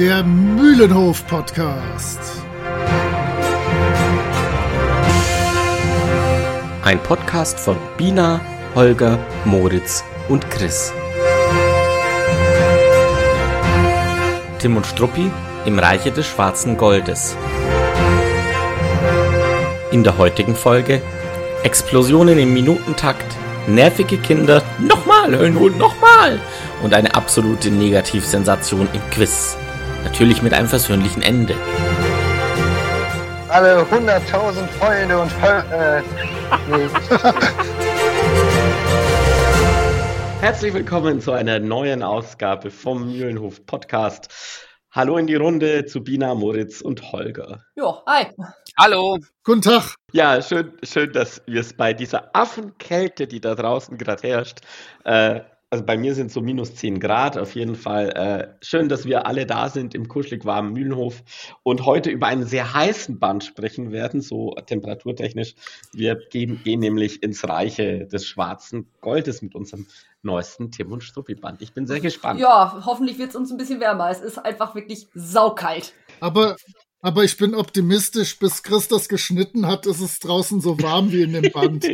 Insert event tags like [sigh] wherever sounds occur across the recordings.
der Mühlenhof-Podcast. Ein Podcast von Bina, Holger, Moritz und Chris. Tim und Struppi im Reiche des schwarzen Goldes. In der heutigen Folge Explosionen im Minutentakt, nervige Kinder, nochmal, Höllenhund, nochmal und eine absolute Negativsensation im Quiz. Natürlich mit einem versöhnlichen Ende. Alle 100.000 Freunde und äh, nee. [laughs] Herzlich willkommen zu einer neuen Ausgabe vom Mühlenhof Podcast. Hallo in die Runde zu Bina, Moritz und Holger. Jo, hi. Hallo. Guten Tag. Ja, schön, schön, dass wir es bei dieser Affenkälte, die da draußen gerade herrscht, äh, also bei mir sind so minus 10 Grad auf jeden Fall. Äh, schön, dass wir alle da sind im kuschelig warmen Mühlenhof und heute über einen sehr heißen Band sprechen werden, so temperaturtechnisch. Wir gehen, gehen nämlich ins Reiche des schwarzen Goldes mit unserem neuesten Tim und Struppi Band. Ich bin sehr gespannt. Ja, hoffentlich wird es uns ein bisschen wärmer. Es ist einfach wirklich saukalt. Aber, aber ich bin optimistisch, bis Chris das geschnitten hat, ist es draußen so warm wie in dem Band. [laughs]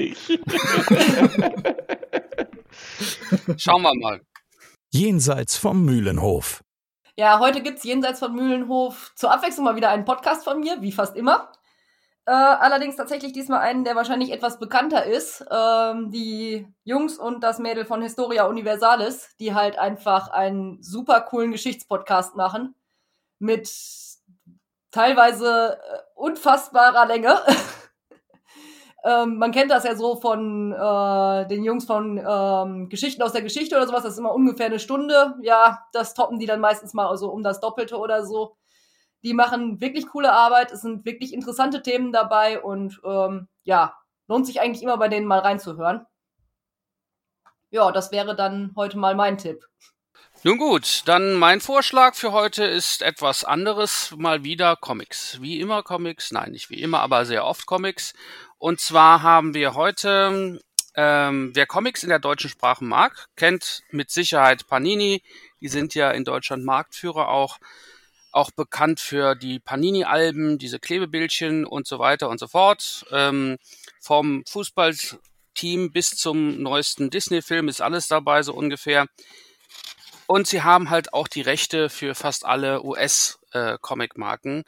Schauen wir mal. Jenseits vom Mühlenhof. Ja, heute gibt es jenseits vom Mühlenhof zur Abwechslung mal wieder einen Podcast von mir, wie fast immer. Äh, allerdings tatsächlich diesmal einen, der wahrscheinlich etwas bekannter ist. Ähm, die Jungs und das Mädel von Historia Universalis, die halt einfach einen super coolen Geschichtspodcast machen. Mit teilweise äh, unfassbarer Länge. [laughs] ähm, man kennt das ja so von äh, den Jungs von ähm, Geschichten aus der Geschichte oder sowas. Das ist immer ungefähr eine Stunde. Ja, das toppen die dann meistens mal also um das Doppelte oder so. Die machen wirklich coole Arbeit. Es sind wirklich interessante Themen dabei und ähm, ja, lohnt sich eigentlich immer bei denen mal reinzuhören. Ja, das wäre dann heute mal mein Tipp. Nun gut, dann mein Vorschlag für heute ist etwas anderes. Mal wieder Comics. Wie immer Comics. Nein, nicht wie immer, aber sehr oft Comics. Und zwar haben wir heute, ähm, wer Comics in der deutschen Sprache mag, kennt mit Sicherheit Panini. Die sind ja in Deutschland Marktführer auch. Auch bekannt für die Panini-Alben, diese Klebebildchen und so weiter und so fort. Ähm, vom Fußballteam bis zum neuesten Disney-Film ist alles dabei, so ungefähr. Und sie haben halt auch die Rechte für fast alle US-Comic-Marken, äh,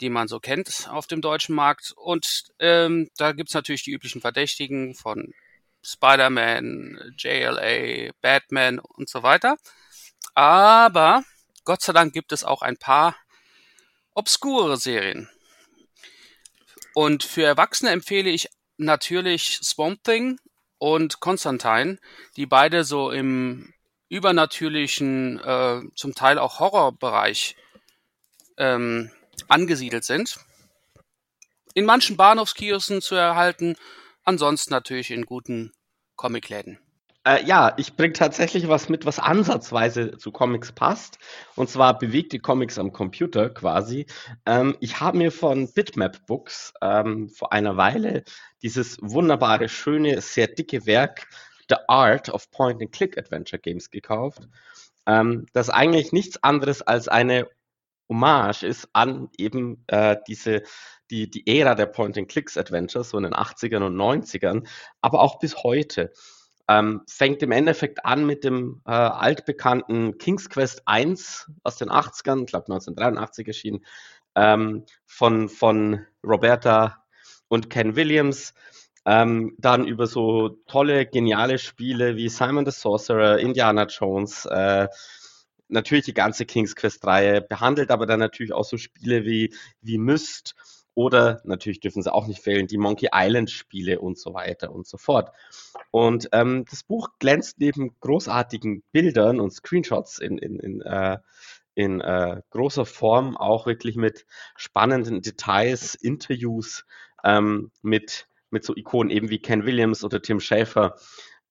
die man so kennt auf dem deutschen Markt. Und ähm, da gibt's natürlich die üblichen Verdächtigen von Spider-Man, JLA, Batman und so weiter. Aber Gott sei Dank gibt es auch ein paar obskure Serien. Und für Erwachsene empfehle ich natürlich Swamp Thing und Constantine, die beide so im übernatürlichen, äh, zum Teil auch Horrorbereich ähm, angesiedelt sind. In manchen Bahnhofskiosken zu erhalten, ansonsten natürlich in guten Comicläden. Äh, ja, ich bringe tatsächlich was mit, was ansatzweise zu Comics passt. Und zwar bewegte Comics am Computer quasi. Ähm, ich habe mir von Bitmap Books ähm, vor einer Weile dieses wunderbare, schöne, sehr dicke Werk The Art of Point-and-Click-Adventure Games gekauft, ähm, das eigentlich nichts anderes als eine Hommage ist an eben äh, diese, die, die Ära der Point-and-Clicks-Adventures, so in den 80ern und 90ern, aber auch bis heute. Ähm, fängt im Endeffekt an mit dem äh, altbekannten King's Quest 1 aus den 80ern, ich glaube 1983 erschienen, ähm, von, von Roberta und Ken Williams, ähm, dann über so tolle, geniale Spiele wie Simon the Sorcerer, Indiana Jones, äh, natürlich die ganze King's Quest-Reihe, behandelt aber dann natürlich auch so Spiele wie, wie Myst oder natürlich dürfen sie auch nicht fehlen, die Monkey Island-Spiele und so weiter und so fort. Und ähm, das Buch glänzt neben großartigen Bildern und Screenshots in, in, in, äh, in äh, großer Form auch wirklich mit spannenden Details, Interviews, ähm, mit mit so Ikonen eben wie Ken Williams oder Tim Schafer.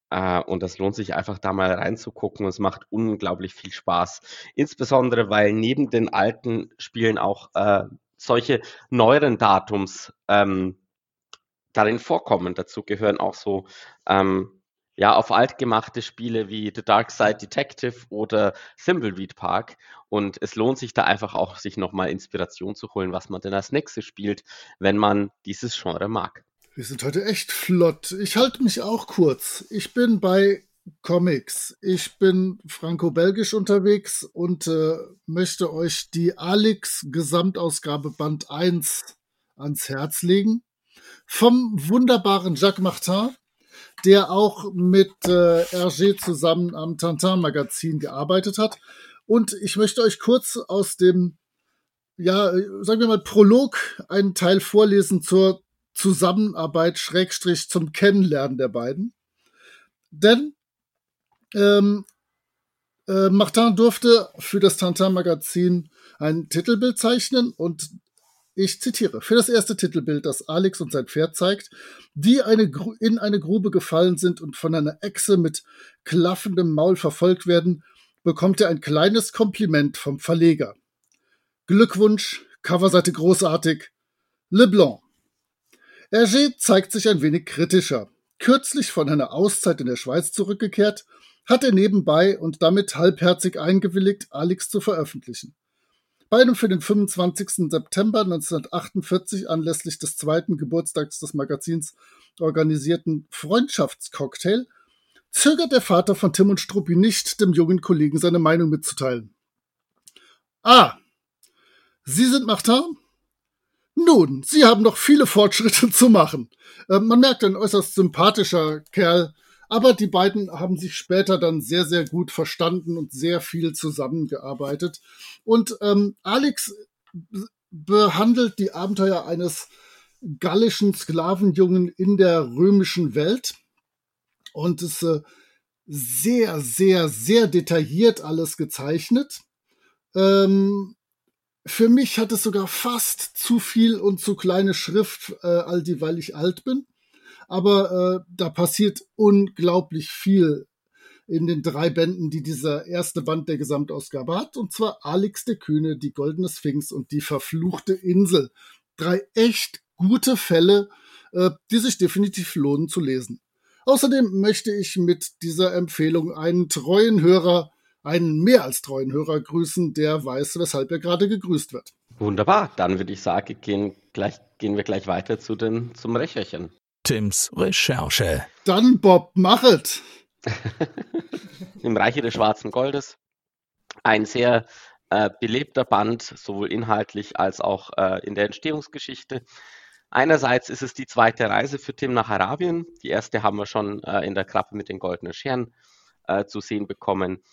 Äh, und das lohnt sich einfach da mal reinzugucken. Es macht unglaublich viel Spaß. Insbesondere, weil neben den alten Spielen auch äh, solche neueren Datums ähm, darin vorkommen. Dazu gehören auch so, ähm, ja, auf altgemachte Spiele wie The Dark Side Detective oder Thimbleweed Park. Und es lohnt sich da einfach auch, sich nochmal Inspiration zu holen, was man denn als nächstes spielt, wenn man dieses Genre mag. Wir sind heute echt flott. Ich halte mich auch kurz. Ich bin bei Comics. Ich bin franco-belgisch unterwegs und äh, möchte euch die Alix Gesamtausgabe Band 1 ans Herz legen. Vom wunderbaren Jacques Martin, der auch mit äh, Hergé zusammen am Tintin-Magazin gearbeitet hat. Und ich möchte euch kurz aus dem, ja, sagen wir mal, Prolog einen Teil vorlesen zur Zusammenarbeit, Schrägstrich zum Kennenlernen der beiden. Denn ähm, äh, Martin durfte für das Tintin-Magazin ein Titelbild zeichnen und ich zitiere, für das erste Titelbild, das Alex und sein Pferd zeigt, die eine in eine Grube gefallen sind und von einer Echse mit klaffendem Maul verfolgt werden, bekommt er ein kleines Kompliment vom Verleger. Glückwunsch, Coverseite großartig, Leblanc. Hergé zeigt sich ein wenig kritischer. Kürzlich von einer Auszeit in der Schweiz zurückgekehrt, hat er nebenbei und damit halbherzig eingewilligt, Alex zu veröffentlichen. Bei einem für den 25. September 1948 anlässlich des zweiten Geburtstags des Magazins organisierten Freundschaftscocktail zögert der Vater von Tim und Struppi nicht, dem jungen Kollegen seine Meinung mitzuteilen. Ah, Sie sind Martin? Nun, Sie haben noch viele Fortschritte [laughs] zu machen. Äh, man merkt ein äußerst sympathischer Kerl, aber die beiden haben sich später dann sehr, sehr gut verstanden und sehr viel zusammengearbeitet. Und ähm, Alex behandelt die Abenteuer eines gallischen Sklavenjungen in der römischen Welt und ist äh, sehr, sehr, sehr detailliert alles gezeichnet. Ähm, für mich hat es sogar fast zu viel und zu kleine Schrift, äh, all die, weil ich alt bin aber äh, da passiert unglaublich viel in den drei Bänden, die dieser erste Band der Gesamtausgabe hat, und zwar Alex der Kühne, die Goldene Sphinx und die verfluchte Insel. Drei echt gute Fälle, äh, die sich definitiv lohnen zu lesen. Außerdem möchte ich mit dieser Empfehlung einen treuen Hörer, einen mehr als treuen Hörer grüßen, der weiß, weshalb er gerade gegrüßt wird. Wunderbar, dann würde ich sagen, gehen, gleich, gehen wir gleich weiter zu den, zum Recherchen. Tims Recherche. Dann Bob, machet! [laughs] Im Reiche des Schwarzen Goldes. Ein sehr äh, belebter Band, sowohl inhaltlich als auch äh, in der Entstehungsgeschichte. Einerseits ist es die zweite Reise für Tim nach Arabien. Die erste haben wir schon äh, in der Krappe mit den goldenen Scheren äh, zu sehen bekommen.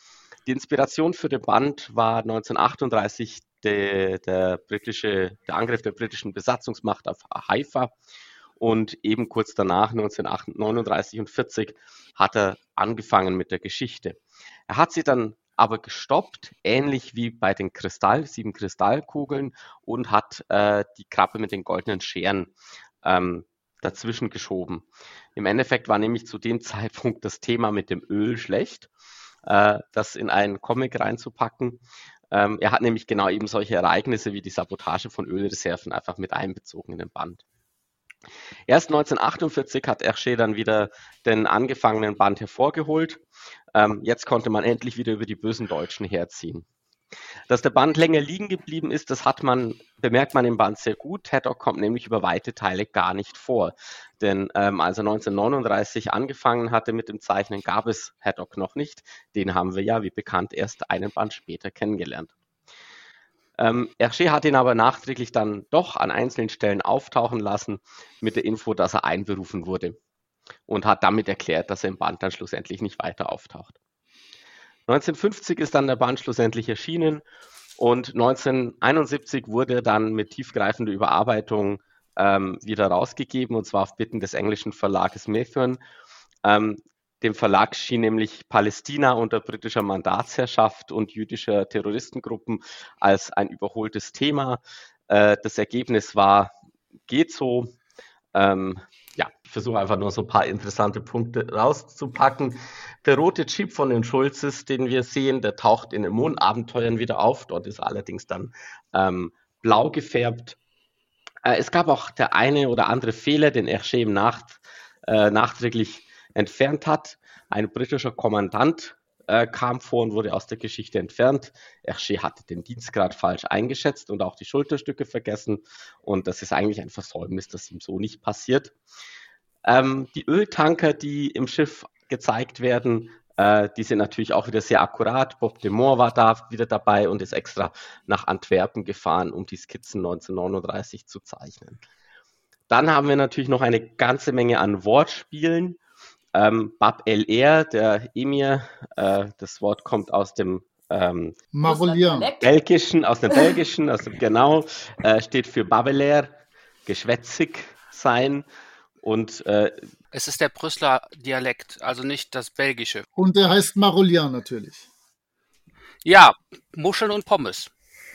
Die Inspiration für den Band war 1938 de, der, britische, der Angriff der britischen Besatzungsmacht auf Haifa und eben kurz danach, 1939 und 40, hat er angefangen mit der Geschichte. Er hat sie dann aber gestoppt, ähnlich wie bei den Kristall, sieben Kristallkugeln und hat äh, die Krabbe mit den goldenen Scheren ähm, dazwischen geschoben. Im Endeffekt war nämlich zu dem [laughs] Zeitpunkt das Thema mit dem Öl schlecht, äh, das in einen Comic reinzupacken. Ähm, er hat nämlich genau eben solche Ereignisse wie die Sabotage von Ölreserven einfach mit einbezogen in den Band. Erst 1948 hat Hergé dann wieder den angefangenen Band hervorgeholt. Ähm, jetzt konnte man endlich wieder über die bösen Deutschen herziehen. Dass der Band länger liegen geblieben ist, das hat man, bemerkt man im Band sehr gut. Haddock kommt nämlich über weite Teile gar nicht vor. Denn ähm, als er 1939 angefangen hatte mit dem Zeichnen, gab es Haddock noch nicht. Den haben wir ja, wie bekannt, erst einen Band später kennengelernt. Ähm, Hergé hat ihn aber nachträglich dann doch an einzelnen Stellen auftauchen lassen mit der Info, dass er einberufen wurde und hat damit erklärt, dass er im Band dann schlussendlich nicht weiter auftaucht. 1950 ist dann der Band schlussendlich erschienen und 1971 wurde dann mit tiefgreifender Überarbeitung ähm, wieder rausgegeben und zwar auf Bitten des englischen Verlages Methuen. Ähm, dem Verlag schien nämlich Palästina unter britischer Mandatsherrschaft und jüdischer Terroristengruppen als ein überholtes Thema. Äh, das Ergebnis war, geht so. Ähm, ja, ich versuche einfach nur so ein paar interessante Punkte rauszupacken. Der rote Chip von den Schulzes, den wir sehen, der taucht in den Mondabenteuern wieder auf. Dort ist allerdings dann ähm, blau gefärbt. Äh, es gab auch der eine oder andere Fehler, den Hergé im Nacht, äh, nachträglich entfernt hat. Ein britischer Kommandant äh, kam vor und wurde aus der Geschichte entfernt. Hergé hatte den Dienstgrad falsch eingeschätzt und auch die Schulterstücke vergessen. Und das ist eigentlich ein Versäumnis, das ihm so nicht passiert. Ähm, die Öltanker, die im Schiff gezeigt werden, äh, die sind natürlich auch wieder sehr akkurat. Bob de Moor war da wieder dabei und ist extra nach Antwerpen gefahren, um die Skizzen 1939 zu zeichnen. Dann haben wir natürlich noch eine ganze Menge an Wortspielen. Ähm, Bab El Er, der Emir, äh, das Wort kommt aus dem ähm. Belgischen, aus dem [laughs] Belgischen, aus dem genau, äh, steht für Babeler, geschwätzig sein. Und äh, Es ist der Brüsseler Dialekt, also nicht das Belgische. Und der heißt Marolian natürlich. Ja, Muscheln und Pommes.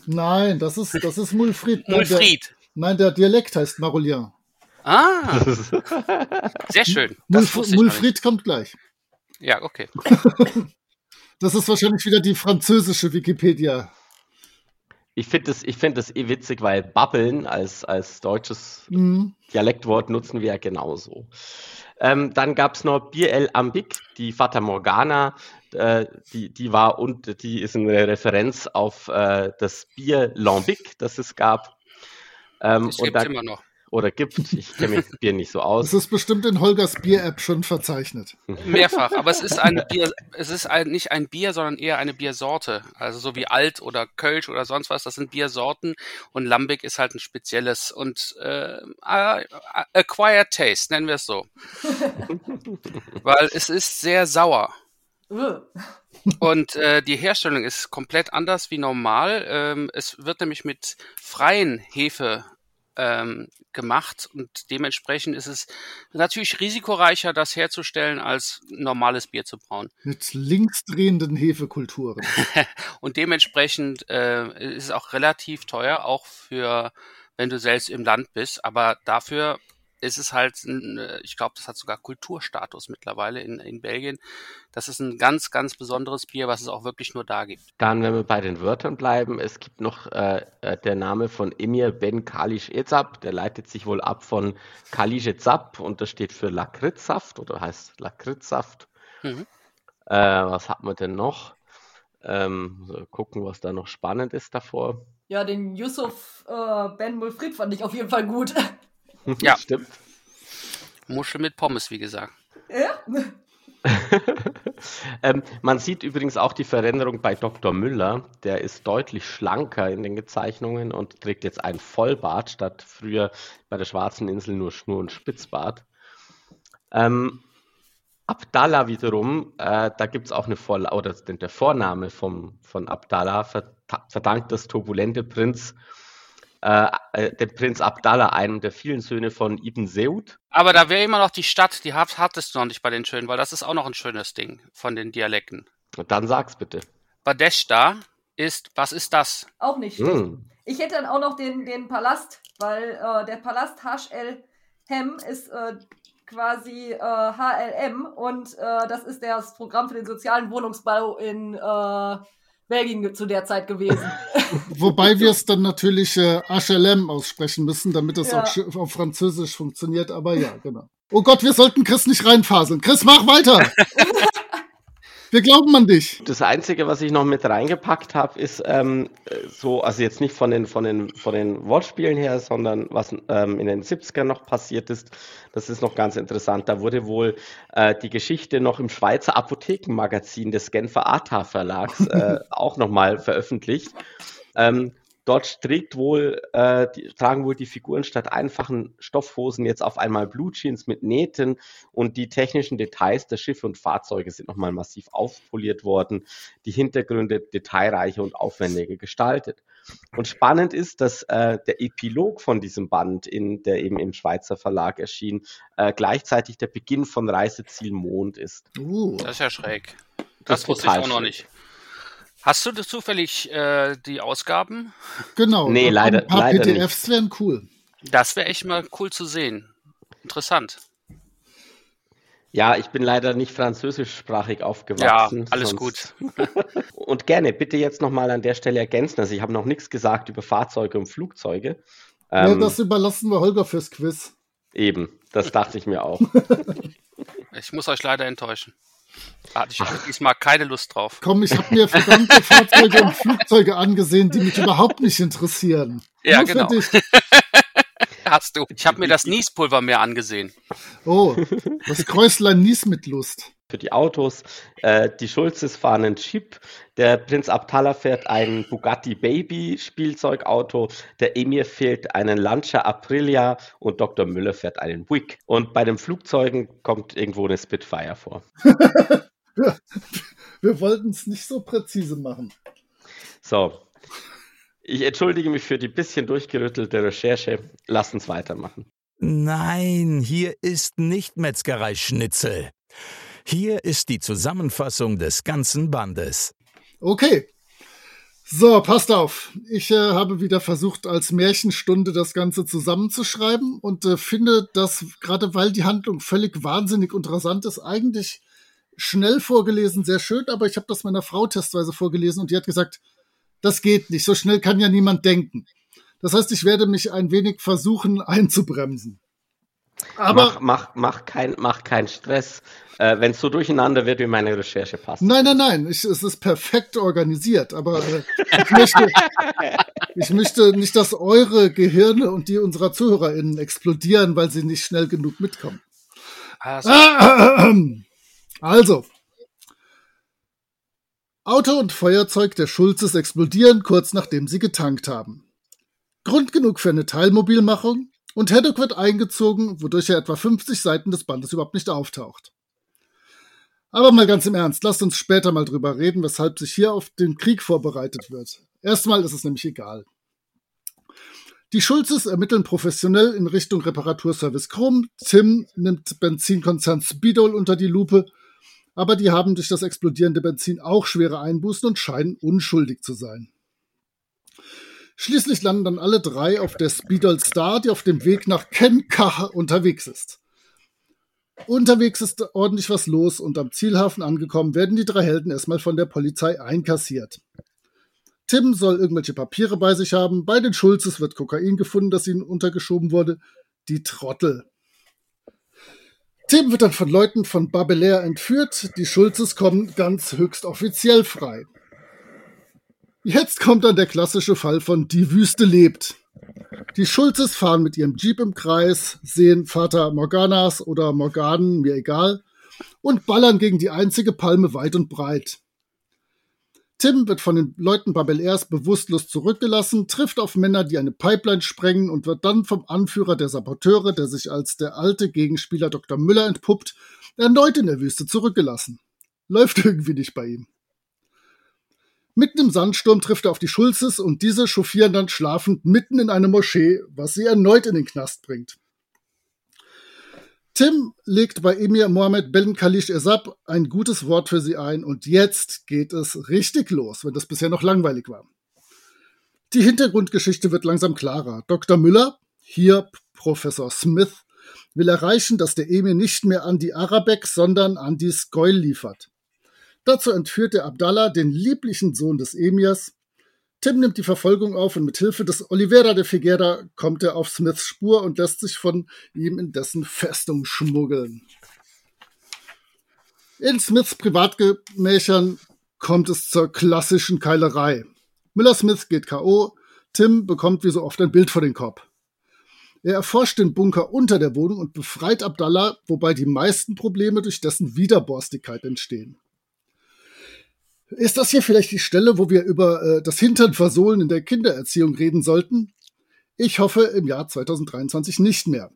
Nein, das ist, das ist Mulfried. Nein, Mulfried. Der, nein, der Dialekt heißt Marolian. Ah, [laughs] sehr schön. Mulf. Mulfried kommt gleich. Ja, okay. [laughs] Das ist wahrscheinlich wieder die französische Wikipedia. ich finde das, ich find das eh witzig, weil Babbeln als, als deutsches Mhm. Dialektwort nutzen wir ja genauso. Ähm, dann gab es noch Bier El Ambic, die Fata Morgana, äh, die, die war und die ist eine Referenz auf äh, das Bier Lambic, das es gab. Ähm, Das gibt da, immer noch. Oder gibt, ich kenne mich mit Bier nicht so Das aus. ist bestimmt in Holgers Bier-App schon verzeichnet. Mehrfach, aber es ist ein Bier, es ist ein, nicht ein Bier, sondern eher eine Biersorte. Also so wie Alt oder Kölsch oder sonst was, das sind Biersorten und Lambic ist halt ein spezielles und äh, acquired taste, nennen wir es so. [laughs] Weil es ist sehr sauer. Und äh, die Herstellung ist komplett anders wie normal. Ähm, es wird nämlich mit freien Hefe ähm, gemacht und dementsprechend ist es natürlich risikoreicher, das herzustellen, als normales Bier zu brauen. Mit linksdrehenden Hefekulturen. [laughs] Und dementsprechend äh, ist es auch relativ teuer, auch für, wenn du selbst im Land bist. Aber dafür ist es halt, ein, ich glaube, das hat sogar Kulturstatus mittlerweile in, in Belgien. Das ist ein ganz, ganz besonderes Bier, was es auch wirklich nur da gibt. Dann, wenn wir bei den Wörtern bleiben, es gibt noch äh, äh, der Name von Emir Ben Kalish Ezab, der leitet sich wohl ab von Kalish Ezab und das steht für Lakritzsaft oder heißt Lakritzsaft. Mhm. Äh, was hat man denn noch? Ähm, so gucken, was da noch spannend ist davor. Ja, den Yusuf äh, Ben Mulfried fand ich auf jeden Fall gut. [laughs] [laughs] Ja. Stimmt. Muschel mit Pommes, wie gesagt. ja? [laughs] ähm, man sieht übrigens auch die Veränderung bei Dr. Müller. Der ist deutlich schlanker in den Gezeichnungen und trägt jetzt einen Vollbart statt früher bei der Schwarzen Insel nur Schnur und Spitzbart. Ähm, Abdallah wiederum, äh, da gibt es auch eine Vor oder der Vorname vom, von Abdallah ver verdankt das turbulente Prinz, äh, äh, dem Prinz Abdallah, einem der vielen Söhne von Ibn Seud. Aber da wäre immer noch die Stadt, die hat, hattest du noch nicht bei den schönen, weil das ist auch noch ein schönes Ding von den Dialekten. Und dann sag's bitte. Badeshta ist, was ist das? Auch nicht. Hm. Ich hätte dann auch noch den, den Palast, weil äh, der Palast Hash El Hem ist äh, quasi äh, HLM und äh, das ist das Programm für den sozialen Wohnungsbau in äh, Belgien zu der Zeit gewesen. [laughs] Wobei wir es [laughs] dann natürlich äh, HLM aussprechen müssen, damit es Ja. auch auf Französisch funktioniert. Aber ja, genau. Oh Gott, wir sollten Chris nicht reinfaseln. Chris, mach weiter! [laughs] wir glauben an dich. Das Einzige, was ich noch mit reingepackt habe, ist ähm, äh, so, also jetzt nicht von den, von den, von den Wortspielen her, sondern was ähm, in den 70ern noch passiert ist. Das ist noch ganz interessant. Da wurde wohl äh, die Geschichte noch im Schweizer Apothekenmagazin des Genfer ATA Verlags [laughs] äh, auch nochmal veröffentlicht. Ähm, dort trägt wohl, äh, die, tragen wohl die Figuren statt einfachen Stoffhosen jetzt auf einmal Blue Jeans mit Nähten und die technischen Details der Schiffe und Fahrzeuge sind nochmal massiv aufpoliert worden, die Hintergründe detailreicher und aufwendiger gestaltet. Und spannend ist, dass äh, der Epilog von diesem Band, in, der eben im Schweizer Verlag erschien, äh, gleichzeitig der Beginn von Reiseziel Mond ist. Uh, Das ist ja schräg. Das Das, wusste ich auch noch nicht. Hast du das zufällig äh, die Ausgaben? genau. Nee, leider- Ein paar leider PDFs wären cool. Das wäre echt mal cool zu sehen. Interessant. Ja, ich bin leider nicht französischsprachig aufgewachsen. Ja, alles sonst- [laughs] Und gerne, bitte jetzt nochmal an der Stelle ergänzen. Also ich habe noch nichts gesagt über Fahrzeuge und Flugzeuge. ja, Ähm, das überlassen wir Holger fürs Quiz. eben, das dachte ich mir auch. Ich muss euch leider enttäuschen. Da hatte ich Ach. diesmal keine Lust drauf. Komm, ich habe mir verdammte [laughs] Fahrzeuge und Flugzeuge angesehen, die mich überhaupt nicht interessieren. Ja, Nur genau. [laughs] Hast du. Ich habe mir das Niespulver mehr angesehen. Oh, das Kräuslein Nies mit Lust. Für die Autos. Äh, die Schulzes fahren einen Jeep. Der Prinz Abdallah fährt ein Bugatti Baby Spielzeugauto. Der Emir fährt einen Lancia Aprilia und Dr. Müller fährt einen Buick. Und bei den Flugzeugen kommt irgendwo eine Spitfire vor. [laughs] Wir wollten es nicht so präzise machen. So, ich entschuldige mich für die bisschen durchgerüttelte Recherche. Lass uns weitermachen. Nein, hier ist nicht Metzgerei Schnitzel. Hier ist die Zusammenfassung des ganzen Bandes. Okay. So, passt auf. Ich äh, habe wieder versucht, als Märchenstunde das Ganze zusammenzuschreiben und äh, finde, dass gerade weil die Handlung völlig wahnsinnig interessant ist, eigentlich schnell vorgelesen, sehr schön, aber ich habe das meiner Frau testweise vorgelesen und die hat gesagt, das geht nicht. So schnell kann ja niemand denken. Das heißt, ich werde mich ein wenig versuchen [laughs] einzubremsen. Aber mach, mach, mach, kein, mach keinen Stress. Äh, Wenn es so durcheinander wird, wie meine Recherche passt. Nein, nein, nein. Ich, es ist perfekt organisiert. Aber äh, ich, möchte, ich möchte nicht, dass eure Gehirne und die unserer ZuhörerInnen explodieren, weil sie nicht schnell genug mitkommen. Also, also Auto und Feuerzeug der Schulzes explodieren kurz nachdem sie getankt haben. Grund genug für eine Teilmobilmachung und Haddock wird eingezogen, wodurch er etwa 50 Seiten des Bandes überhaupt nicht auftaucht. Aber mal ganz im Ernst, lasst uns später mal drüber reden, weshalb sich hier auf den Krieg vorbereitet wird. Erstmal ist es nämlich egal. Die Schulzes ermitteln professionell in Richtung Reparaturservice Chrom. Tim nimmt Benzinkonzern Speedol unter die Lupe aber die haben durch das explodierende Benzin auch schwere Einbußen und scheinen unschuldig zu sein. Schließlich landen dann alle drei auf der Speedol Star, die auf dem Weg nach Kenkah unterwegs ist. Unterwegs ist ordentlich was los und am Zielhafen angekommen werden die drei Helden erstmal von der Polizei einkassiert. Tim soll irgendwelche Papiere bei sich haben, bei den Schulzes wird Kokain gefunden, das ihnen untergeschoben wurde. Die Trottel. Tim wird dann von Leuten von Babelair entführt. Die Schulzes kommen ganz höchst offiziell frei. Jetzt kommt dann der klassische Fall von Die Wüste lebt. Die Schulzes fahren mit ihrem Jeep im Kreis, sehen Vater Morganas oder Morganen, mir egal, und ballern gegen die einzige Palme weit und breit. Tim wird von den Leuten Babel Airs bewusstlos zurückgelassen, trifft auf Männer, die eine Pipeline sprengen und wird dann vom Anführer der Saboteure, der sich als der alte Gegenspieler Dr. Müller entpuppt, erneut in der Wüste zurückgelassen. Läuft [laughs] irgendwie nicht bei ihm. Mitten im Sandsturm trifft er auf die Schulzes und diese chauffieren dann schlafend mitten in eine Moschee, was sie erneut in den Knast bringt. Tim legt bei Emir Mohammed Ben Khalish Esab ein gutes Wort für sie ein und jetzt geht es richtig los, wenn das bisher noch langweilig war. Die Hintergrundgeschichte wird langsam klarer. Dr. Müller, hier Professor Smith, will erreichen, dass der Emir nicht mehr an die Arabek, sondern an die Skoil liefert. Dazu entführt er Abdallah, den lieblichen Sohn des Emirs, Tim nimmt die Verfolgung auf und mit Hilfe des Oliveira de Figuera kommt er auf Smiths Spur und lässt sich von ihm in dessen Festung schmuggeln. In Smiths Privatgemächern kommt es zur klassischen Keilerei. Miller Smith geht K.O., Tim bekommt wie so oft ein Bild vor den Kopf. Er erforscht den Bunker unter der Wohnung und befreit Abdallah, wobei die meisten Probleme durch dessen Widerborstigkeit entstehen. Ist das hier vielleicht die Stelle, wo wir über äh, das Hinternversohlen in der Kindererziehung reden sollten? Ich hoffe im Jahr 2023 nicht mehr.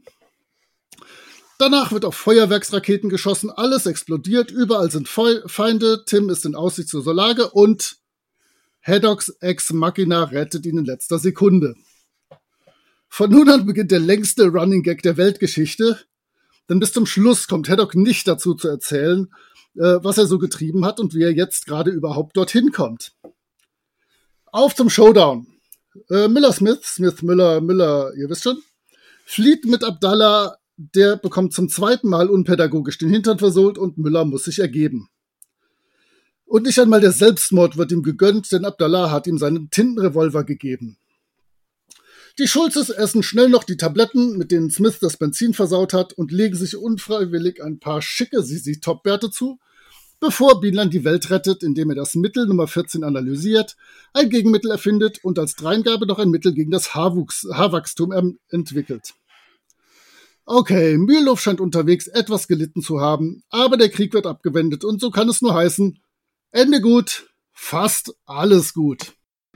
Danach wird auf Feuerwerksraketen geschossen, alles explodiert, überall sind Fe Feinde, Tim ist in aussichtsloser Lage und Haddocks Ex Machina rettet ihn in letzter Sekunde. Von nun an beginnt der längste Running Gag der Weltgeschichte, denn bis zum Schluss kommt Haddock nicht dazu zu erzählen, äh, was er so getrieben hat und wie er jetzt gerade überhaupt dorthin kommt. Auf zum Showdown. Äh, Miller Smith, Smith Müller, Müller, ihr wisst schon, flieht mit Abdallah, der bekommt zum zweiten Mal unpädagogisch den Hintern versohlt und Müller muss sich ergeben. Und nicht einmal der Selbstmord wird ihm gegönnt, denn Abdallah hat ihm seinen Tintenrevolver gegeben. Die Schulzes essen schnell noch die Tabletten, mit denen Smith das Benzin versaut hat, und legen sich unfreiwillig ein paar schicke Sisi-Top-Bärte zu, bevor Bienlein die Welt rettet, indem er das Mittel Nummer 14 analysiert, ein Gegenmittel erfindet und als Dreingabe noch ein Mittel gegen das Haarwuchs, Haarwachstum entwickelt. Okay, Mühlenhof scheint unterwegs etwas gelitten zu haben, aber der Krieg wird abgewendet und so kann es nur heißen, Ende gut, fast alles gut.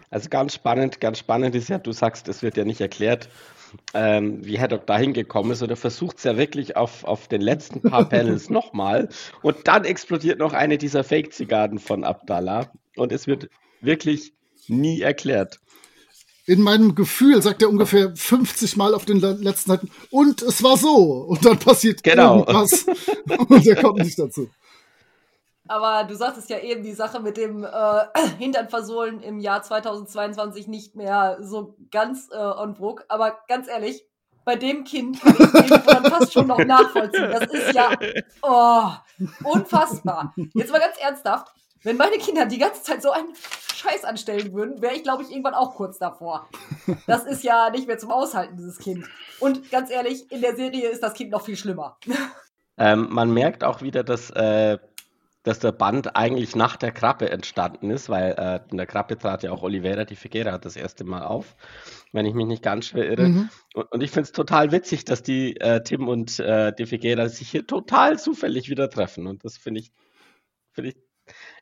Also ganz spannend, ganz spannend ist ja, du sagst, es wird ja nicht erklärt, ähm, wie Haddock da hingekommen ist. Und er versucht es ja wirklich auf, auf den letzten paar [laughs] Panels nochmal. Und dann explodiert noch eine dieser Fake-Zigarren von Abdallah. Und es wird wirklich nie erklärt. In meinem Gefühl sagt er ungefähr 50 Mal auf den letzten Seiten, und es war so. Und dann passiert genau. irgendwas. und er kommt nicht dazu. Aber du sagtest ja eben, die Sache mit dem äh, [clears throat] Hintern versohlen im Jahr 2022 nicht mehr so ganz äh, on vogue. Aber ganz ehrlich, bei dem Kind kann ich den dann fast schon noch nachvollziehen. Das ist ja oh, unfassbar. Jetzt mal ganz ernsthaft. Wenn meine Kinder die ganze Zeit so einen Scheiß anstellen würden, wäre ich, glaube ich, irgendwann auch kurz davor. Das ist ja nicht mehr zum Aushalten, dieses Kind. Und ganz ehrlich, in der Serie ist das Kind noch viel schlimmer. Ähm, man merkt auch wieder, dass äh, dass der Band eigentlich nach der Krabbe entstanden ist, weil äh, in der Krabbe trat ja auch Oliveira die Figuera das erste Mal auf, wenn ich mich nicht ganz schwer irre. Mhm. Und, und, ich finde es total witzig, dass die äh, Tim und äh, die Figuera sich hier total zufällig wieder treffen. Und das finde ich, finde ich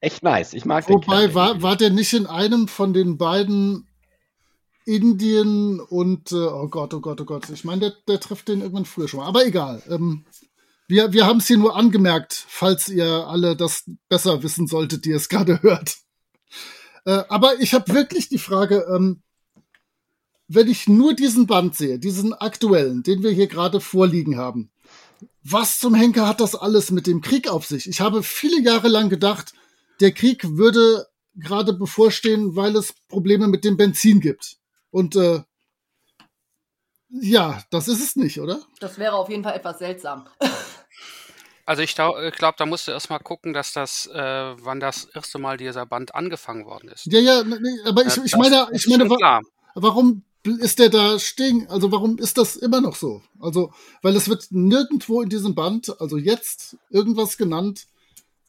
echt nice. Ich mag Wobei, war, war der nicht in einem von den beiden Indien und, äh, oh Gott, oh Gott, oh Gott. Ich meine, der, der trifft den irgendwann früher schon mal. Aber egal. Ähm, wir, wir haben es hier nur angemerkt, falls ihr alle das besser wissen solltet, die es gerade [laughs] hört. Äh, aber ich habe wirklich die Frage, ähm, wenn ich nur diesen Band sehe, diesen aktuellen, den wir hier gerade vorliegen haben, was zum Henker hat das alles mit dem Krieg auf sich? Ich habe viele Jahre lang gedacht, der Krieg würde gerade bevorstehen, weil es Probleme mit dem Benzin gibt. Und äh, ja, das ist es nicht, oder? Das wäre auf jeden Fall etwas seltsam. [laughs] Also ich glaube, da musst du erstmal gucken, dass das, äh, wann das erste Mal dieser Band angefangen worden ist. Ja, ja, nee, aber ich, ich meine, ich meine, wa warum ist der da stehen? Also warum ist das immer noch so? Also, weil es wird nirgendwo in diesem Band, also jetzt, irgendwas genannt,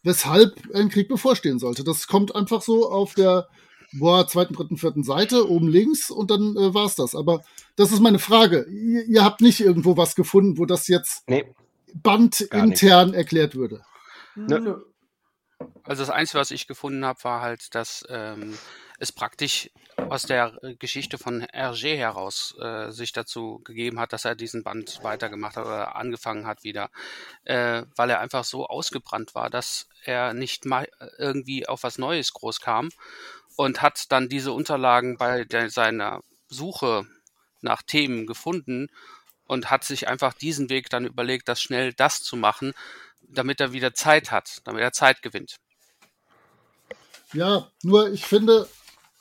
weshalb ein Krieg bevorstehen sollte. Das kommt einfach so auf der boah, zweiten, dritten, vierten Seite, oben links und dann äh, war's das. Aber das ist meine Frage. Ihr, ihr habt nicht irgendwo was gefunden, wo das jetzt nee. Band intern erklärt würde. Nö. Also das Einzige, was ich gefunden habe, war halt, dass ähm, es praktisch aus der Geschichte von Hergé heraus äh, sich dazu gegeben hat, dass er diesen Band weitergemacht hat oder angefangen hat wieder, äh, weil er einfach so ausgebrannt war, dass er nicht mal irgendwie auf was Neues groß kam und hat dann diese Unterlagen bei der, seiner Suche nach Themen gefunden und hat sich einfach diesen Weg dann überlegt, das schnell das zu machen, damit er wieder Zeit hat, damit er Zeit gewinnt. Ja, nur ich finde,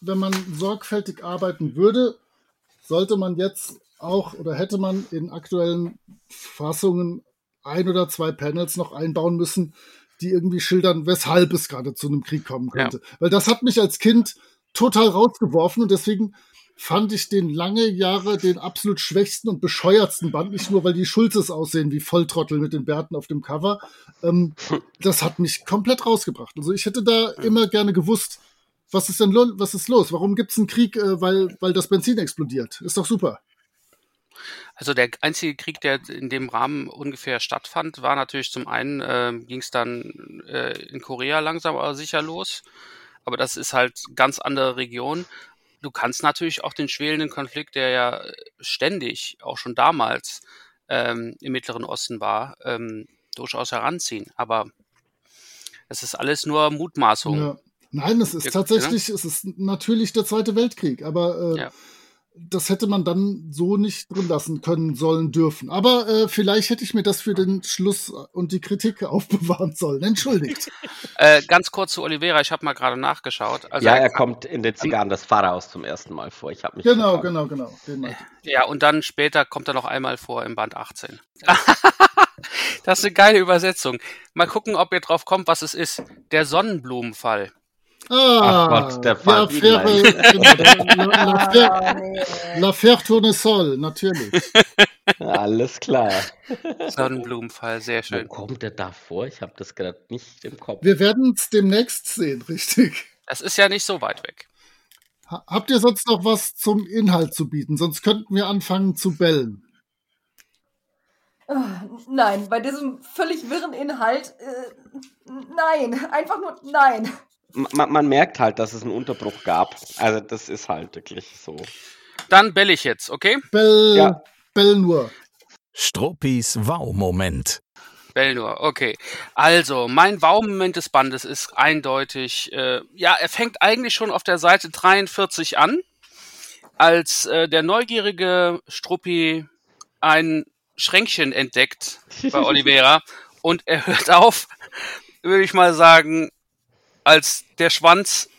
wenn man sorgfältig arbeiten würde, sollte man jetzt auch oder hätte man in aktuellen Fassungen ein oder zwei Panels noch einbauen müssen, die irgendwie schildern, weshalb es gerade zu einem Krieg kommen könnte. Ja. Weil das hat mich als Kind total rausgeworfen und deswegen fand ich den lange Jahre den absolut schwächsten und bescheuertsten Band, nicht nur weil die Schulzes aussehen wie Volltrottel mit den Bärten auf dem Cover. Ähm, [laughs] das hat mich komplett rausgebracht. Also ich hätte da immer gerne gewusst, was ist denn was ist los? Warum gibt es einen Krieg, äh, weil, weil das Benzin explodiert? Ist doch super. Also der einzige Krieg, der in dem Rahmen ungefähr stattfand, war natürlich zum einen, äh, ging es dann äh, in Korea langsam aber sicher los. Aber das ist halt ganz andere Region du kannst natürlich auch den schwelenden Konflikt, der ja ständig, auch schon damals ähm, im Mittleren Osten war, ähm, durchaus heranziehen. Aber es ist alles nur Mutmaßung. Ja. Nein, es ist tatsächlich, ja. es ist natürlich der Zweite Weltkrieg, aber äh, ja das hätte man dann so nicht drin lassen können, sollen, dürfen. Aber äh, vielleicht hätte ich mir das für den Schluss und die Kritik [laughs] aufbewahren sollen. Entschuldigt. [laughs] äh, ganz kurz zu Oliveira, ich habe mal gerade nachgeschaut. Also ja, er, er kommt in den Zigarren des Pharao zum ersten Mal vor. Ich mich genau, genau, genau, genau. Ja, und dann später kommt er noch einmal vor im Band 18. [laughs] das ist eine geile Übersetzung. Mal gucken, ob ihr drauf kommt, was es ist. Der Sonnenblumenfall. Ah, Ach Gott, der die Fall Affäre, Inline. genau, [laughs] la- la- l'affaire- [laughs] Ah, Tournesol, natürlich. [laughs] Alles klar. Sonnenblumenfall, sehr Wo schön. kommt der da vor? Ich habe das gerade nicht im Kopf. Wir werden es demnächst sehen, richtig. Das ist ja nicht so weit weg. Ha- Habt ihr sonst noch was zum Inhalt zu bieten? Sonst könnten wir anfangen zu bellen. Ah, Nein, bei diesem völlig wirren Inhalt, äh, nein, einfach nur nein. Man, man merkt halt, dass es einen Unterbruch gab. Also das ist halt wirklich so. Dann bell ich jetzt, okay? Bell, Ja. bell nur. Struppis Wow-Moment. Bell nur, okay. Also, mein Wow-Moment des Bandes ist eindeutig, äh, ja, er fängt eigentlich schon auf der Seite 43 an, als äh, der neugierige Struppi ein Schränkchen entdeckt bei [laughs] Oliveira und er hört auf, würde ich mal sagen, als der Schwanz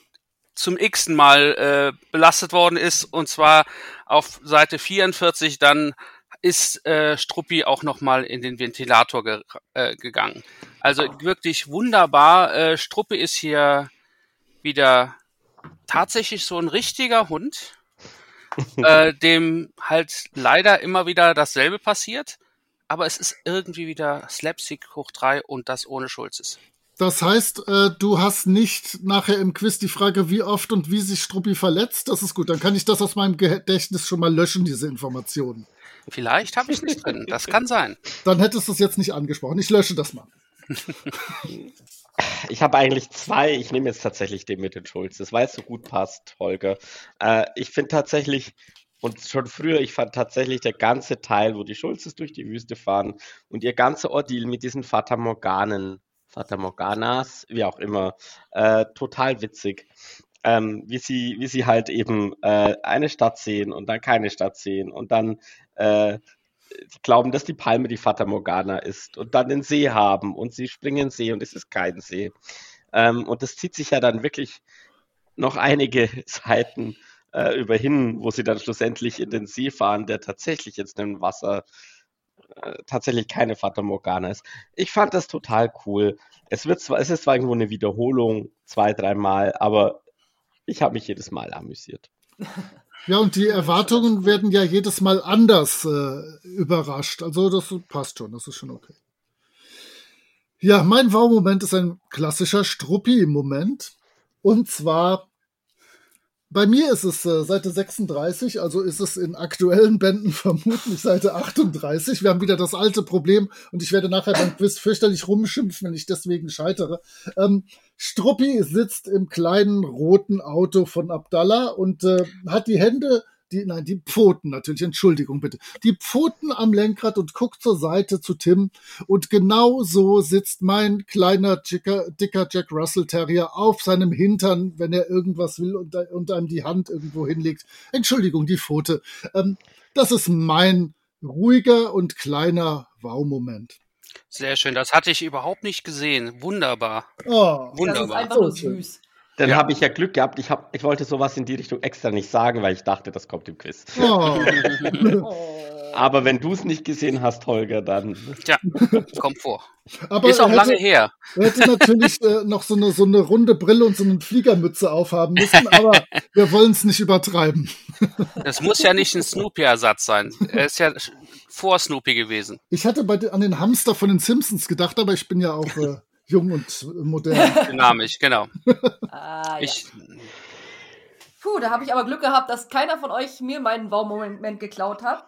zum x-ten Mal äh, belastet worden ist und zwar auf Seite 44 dann ist äh, Struppi auch nochmal in den Ventilator ge äh, gegangen. Also wirklich wunderbar. Äh, Struppi ist hier wieder tatsächlich so ein richtiger Hund, [laughs] äh, dem halt leider immer wieder dasselbe passiert. Aber es ist irgendwie wieder Slapstick hoch drei und das ohne Schulzes. Das heißt, äh, du hast nicht nachher im Quiz die Frage, wie oft und wie sich Struppi verletzt. Das ist gut. Dann kann ich das aus meinem Gedächtnis schon mal löschen, diese Informationen. Vielleicht habe ich nicht drin. Das kann sein. Dann hättest du es jetzt nicht angesprochen. Ich lösche das mal. Ich habe eigentlich zwei. Ich nehme jetzt tatsächlich den mit den Schulzes, weil es so gut passt, Holger. Äh, ich finde tatsächlich, und schon früher, ich fand tatsächlich der ganze Teil, wo die Schulzes durch die Wüste fahren und ihr ganzer Ordeal mit diesen Fata Morganen, Fata Morganas, wie auch immer, äh, total witzig. Ähm, wie sie, wie sie halt eben äh, eine Stadt sehen und dann keine Stadt sehen und dann äh, glauben, dass die Palme die Fata Morgana ist und dann den See haben und sie springen in den See und es ist kein See. Ähm, und das zieht sich ja dann wirklich noch einige [laughs] Seiten äh, über hin, wo sie dann schlussendlich in den See fahren, der tatsächlich jetzt im Wasser äh, tatsächlich keine Fata Morgana ist. Ich fand das total cool. Es wird zwar, es ist zwar irgendwo eine Wiederholung, zwei, dreimal, aber ich habe mich jedes Mal amüsiert. Ja, und die Erwartungen werden ja jedes Mal anders äh, überrascht. Also das passt schon, das ist schon okay. Ja, mein Wow-Moment ist ein klassischer Struppi-Moment. Und zwar, bei mir ist es äh, Seite 36, also ist es in aktuellen Bänden [laughs] vermutlich Seite 38. Wir haben wieder das alte Problem und ich werde nachher beim Quiz fürchterlich rumschimpfen, wenn ich deswegen scheitere. Ähm, Struppi sitzt im kleinen roten Auto von Abdallah und äh, hat die Hände, die, nein, die Pfoten natürlich, Entschuldigung bitte, die Pfoten am Lenkrad und guckt zur Seite zu Tim. Und genau so sitzt mein kleiner, dicker, dicker Jack Russell Terrier auf seinem Hintern, wenn er irgendwas will und, und einem die Hand irgendwo hinlegt. Entschuldigung, die Pfote. Ähm, das ist mein ruhiger und kleiner Wow-Moment. Sehr schön. Das hatte ich überhaupt nicht gesehen. Wunderbar. Oh, Das ist Wunderbar. einfach nur süß. Dann Ja. habe ich ja Glück gehabt. Ich, hab, ich wollte sowas in die Richtung extra nicht sagen, weil ich dachte, das kommt im Quiz. oh. [laughs] Oh. Aber wenn du es nicht gesehen hast, Holger, dann. Ja, kommt vor. Aber Ist auch er lange hätte, her. er hätte natürlich äh, noch so eine, so eine runde Brille und so eine Fliegermütze aufhaben müssen, aber wir wollen es nicht übertreiben. [laughs] Das muss ja nicht ein Snoopy-Ersatz sein. Er ist ja vor Snoopy gewesen. Ich hatte bei, den- an den Hamster von den Simpsons gedacht, aber ich bin ja auch äh, jung und modern. [laughs] Dynamisch, genau. Ah, ja. Ich, Puh, da habe ich aber Glück gehabt, dass keiner von euch mir meinen Wow-Moment geklaut hat.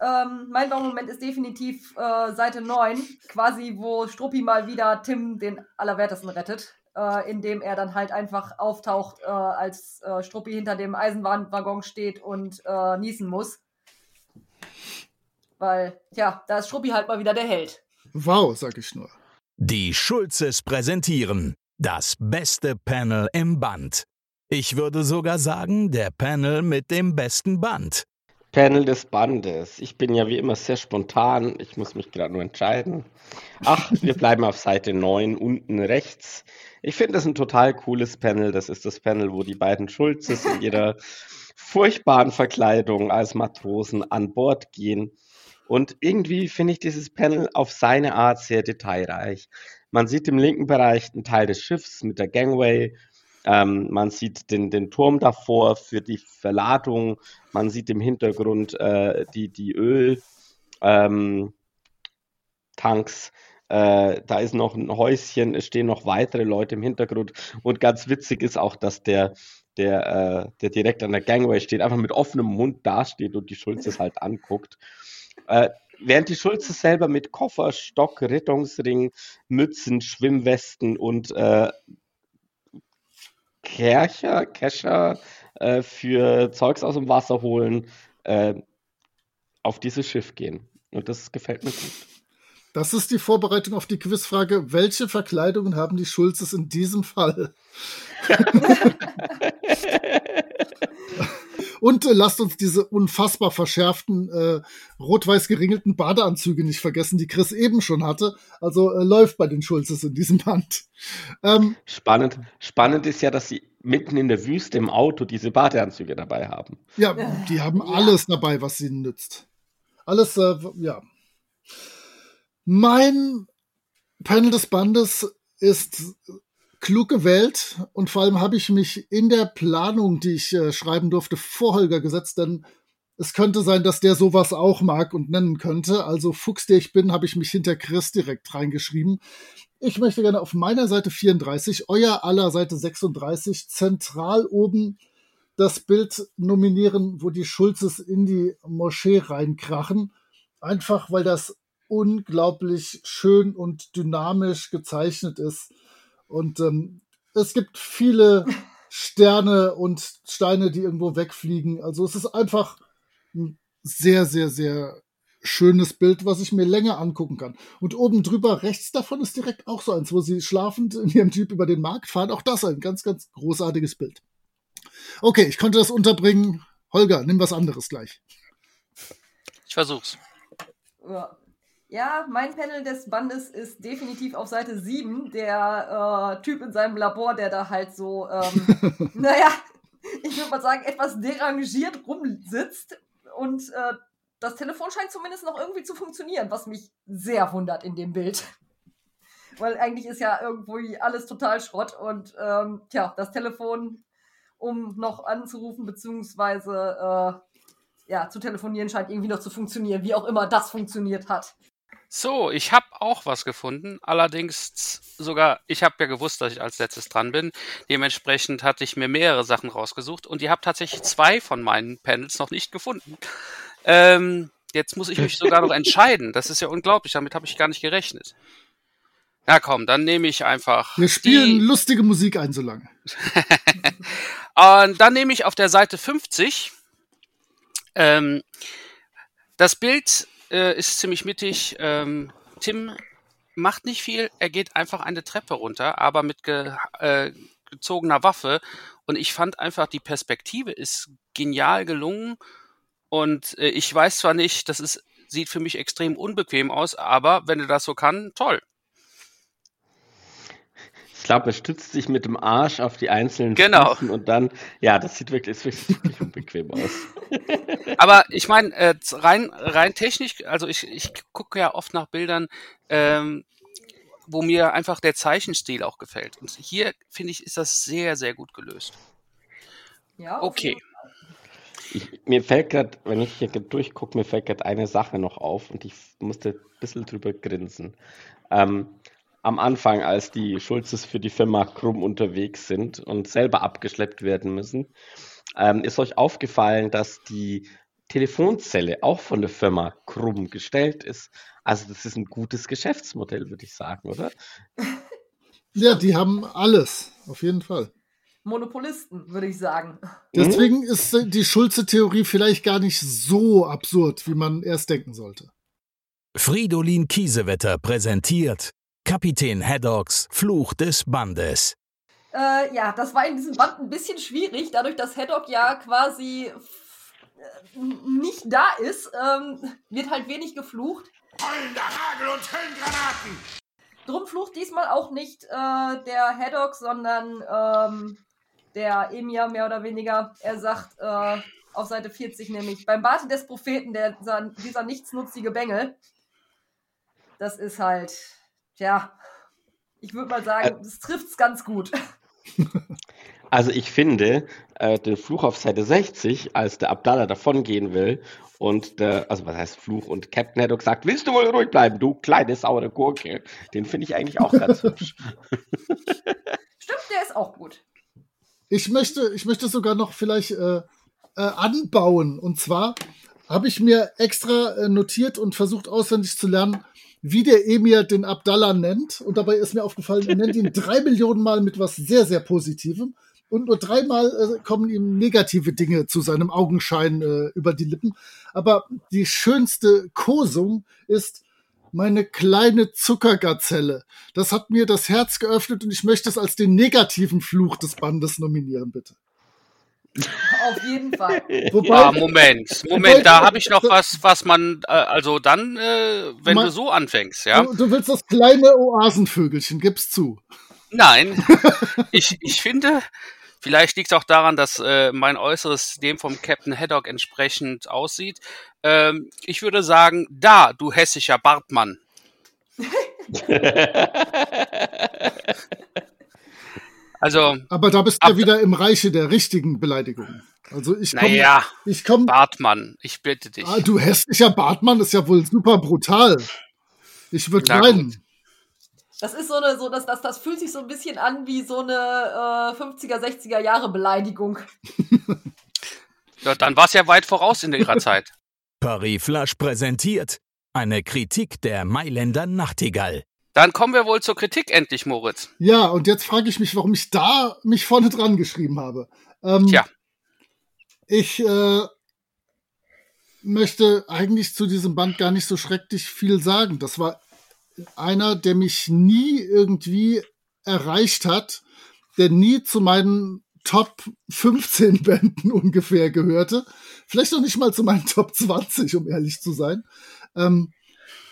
Ähm, mein Wow-Moment ist definitiv äh, Seite 9, quasi wo Struppi mal wieder Tim den Allerwertesten rettet, äh, indem er dann halt einfach auftaucht, äh, als äh, Struppi hinter dem Eisenbahnwaggon steht und äh, niesen muss. Weil, ja, da ist Struppi halt mal wieder der Held. Wow, sag ich nur. Die Schulzes präsentieren das beste Panel im Band. Ich würde sogar sagen, der Panel mit dem besten Band. Panel des Bandes. Ich bin ja wie immer sehr spontan. Ich muss mich gerade nur entscheiden. Ach, wir bleiben auf Seite 9, unten rechts. Ich finde das ein total cooles Panel. Das ist das Panel, wo die beiden Schulzes in ihrer furchtbaren Verkleidung als Matrosen an Bord gehen. Und irgendwie finde ich dieses Panel auf seine Art sehr detailreich. Man sieht im linken Bereich einen Teil des Schiffs mit der Gangway Ähm, man sieht den, den Turm davor für die Verladung. Man sieht im Hintergrund äh, die, die Öltanks. Ähm, äh, da ist noch ein Häuschen, es stehen noch weitere Leute im Hintergrund. Und ganz witzig ist auch, dass der, der, äh, der direkt an der Gangway steht, einfach mit offenem Mund dasteht und die Schulze halt anguckt. Äh, während die Schulze selber mit Koffer, Stock, Rettungsring, Mützen, Schwimmwesten und äh, Kercher, Kescher äh, für Zeugs aus dem Wasser holen, äh, auf dieses Schiff gehen. Und das gefällt mir gut. Das ist die Vorbereitung auf die Quizfrage. Welche Verkleidungen haben die Schulzes in diesem Fall? [laughs] [laughs] Und äh, lasst uns diese unfassbar verschärften, äh, rot-weiß geringelten Badeanzüge nicht vergessen, die Chris eben schon hatte. Also äh, läuft bei den Schulzes in diesem Band. Ähm, spannend, spannend ist ja, dass sie mitten in der Wüste im Auto diese Badeanzüge dabei haben. Ja, die haben alles dabei, was ihnen nützt. Alles, äh, ja. Mein Panel des Bandes ist klug gewählt und vor allem habe ich mich in der Planung, die ich äh, schreiben durfte, vor Holger gesetzt, denn es könnte sein, dass der sowas auch mag und nennen könnte. Also Fuchs, der ich bin, habe ich mich hinter Chris direkt reingeschrieben. Ich möchte gerne auf meiner Seite 34, euer aller Seite 36, zentral oben das Bild nominieren, wo die Schulzes in die Moschee reinkrachen. Einfach weil das unglaublich schön und dynamisch gezeichnet ist. Und ähm, es gibt viele Sterne und Steine, die irgendwo wegfliegen. Also es ist einfach ein sehr, sehr, sehr schönes Bild, was ich mir länger angucken kann. Und oben drüber rechts davon ist direkt auch so eins, wo sie schlafend in ihrem Jeep über den Markt fahren. Auch das ein ganz, ganz großartiges Bild. Okay, ich konnte das unterbringen. Holger, nimm was anderes gleich. Ich versuch's. Ja. Ja, mein Panel des Bandes ist definitiv auf Seite 7. Der äh, Typ in seinem Labor, der da halt so, ähm, [laughs] naja, ich würde mal sagen, etwas derangiert rumsitzt. Und äh, das Telefon scheint zumindest noch irgendwie zu funktionieren, was mich sehr wundert in dem Bild. Weil eigentlich ist ja irgendwie alles total Schrott und ähm, tja, das Telefon, um noch anzurufen, beziehungsweise äh, ja, zu telefonieren, scheint irgendwie noch zu funktionieren, wie auch immer das funktioniert hat. So, ich habe auch was gefunden. Allerdings sogar, ich habe ja gewusst, dass ich als letztes dran bin. Dementsprechend hatte ich mir mehrere Sachen rausgesucht und ihr habt tatsächlich zwei von meinen Panels noch nicht gefunden. Ähm, jetzt muss ich mich sogar noch [laughs] entscheiden. Das ist ja unglaublich. Damit habe ich gar nicht gerechnet. Na komm, dann nehme ich einfach. Wir spielen die... lustige Musik ein, so lange. [laughs] und dann nehme ich auf der Seite 50 ähm, das Bild äh, ist ziemlich mittig. Ähm, Tim macht nicht viel, er geht einfach eine Treppe runter, aber mit ge, äh, gezogener Waffe. Und ich fand einfach, die Perspektive ist genial gelungen. Und äh, ich weiß zwar nicht, das ist, sieht für mich extrem unbequem aus, aber wenn er das so kann, toll. Glaube, er stützt sich mit dem Arsch auf die einzelnen genau. Füßen und dann, ja, das sieht wirklich, ist wirklich, wirklich unbequem aus. [laughs] Aber ich meine, äh, rein, rein technisch, also ich, ich gucke ja oft nach Bildern, ähm, wo mir einfach der Zeichenstil auch gefällt. Und hier, finde ich, ist das sehr, sehr gut gelöst. Ja, okay. Ich, mir fällt gerade, wenn ich hier durchgucke, mir fällt gerade eine Sache noch auf und ich musste ein bisschen drüber grinsen. Ähm, am Anfang, als die Schulzes für die Firma Krumm unterwegs sind und selber abgeschleppt werden müssen, ähm, ist euch aufgefallen, dass die Telefonzelle auch von der Firma Krumm gestellt ist. Also das ist ein gutes Geschäftsmodell, würde ich sagen, oder? [laughs] Ja, die haben alles, auf jeden Fall. Monopolisten, würde ich sagen. Deswegen ist die Schulze-Theorie vielleicht gar nicht so absurd, wie man erst denken sollte. Fridolin Kiesewetter präsentiert Kapitän Haddocks Fluch des Bandes. Äh, ja, das war in diesem Band ein bisschen schwierig, dadurch, dass Haddock ja quasi äh, nicht da ist, ähm, wird halt wenig geflucht. Heulender Hagel und Höllengranaten! Drum flucht diesmal auch nicht äh, der Haddock, sondern ähm, der Emir mehr oder weniger. Er sagt äh, auf Seite 40 nämlich, beim Barte des Propheten, der, dieser nichtsnutzige Bengel, das ist halt, ja, ich würde mal sagen, das trifft es ganz gut. [laughs] Also ich finde äh, den Fluch auf Seite 60, als der Abdallah davongehen will und der, also was heißt Fluch und Captain Haddock sagt, willst du wohl ruhig bleiben, du kleine saure Gurke? Den finde ich eigentlich auch ganz hübsch. [laughs] Stimmt, der ist auch gut. Ich möchte, ich möchte sogar noch vielleicht äh, äh, anbauen. Und zwar habe ich mir extra äh, notiert und versucht auswendig zu lernen, wie der Emir den Abdallah nennt. Und dabei ist mir aufgefallen, er nennt ihn [laughs] drei Millionen Mal mit was sehr, sehr Positivem. Und nur dreimal äh, kommen ihm negative Dinge zu seinem Augenschein äh, über die Lippen. Aber die schönste Kosung ist meine kleine Zuckergazelle. Das hat mir das Herz geöffnet und ich möchte es als den negativen Fluch des Bandes nominieren, bitte. [laughs] Auf jeden Fall. Wobei, Ja, Moment, Moment, da habe ich noch was, was man, äh, also dann, äh, wenn Ma- du so anfängst, ja? du, du willst das kleine Oasenvögelchen, gib's zu. Nein, [laughs] ich, ich finde, vielleicht liegt es auch daran, dass äh, mein Äußeres dem vom Captain Haddock entsprechend aussieht. Ähm, ich würde sagen, da, du hässlicher Bartmann. [laughs] Also, Aber da bist du ja wieder im Reiche der richtigen Beleidigungen. Also ich komme, naja, ich komme, Bartmann, ich bitte dich. ah, du hässlicher Bartmann ist ja wohl super brutal. Ich würde Na weinen. Das ist so eine, so das, das, das fühlt sich so ein bisschen an wie so eine äh, 50er, 60er Jahre Beleidigung. [laughs] Ja, dann war es ja weit voraus in ihrer Zeit. Paris Flash präsentiert eine Kritik der Mailänder Nachtigall. Dann kommen wir wohl zur Kritik endlich, Moritz. Ja, und jetzt frage ich mich, warum ich da mich vorne dran geschrieben habe. Ähm, Tja. Ich äh, möchte eigentlich zu diesem Band gar nicht so schrecklich viel sagen. Das war einer, der mich nie irgendwie erreicht hat, der nie zu meinen Top 15 [laughs] Bänden ungefähr gehörte. Vielleicht noch nicht mal zu meinen Top 20, um ehrlich zu sein. Ähm,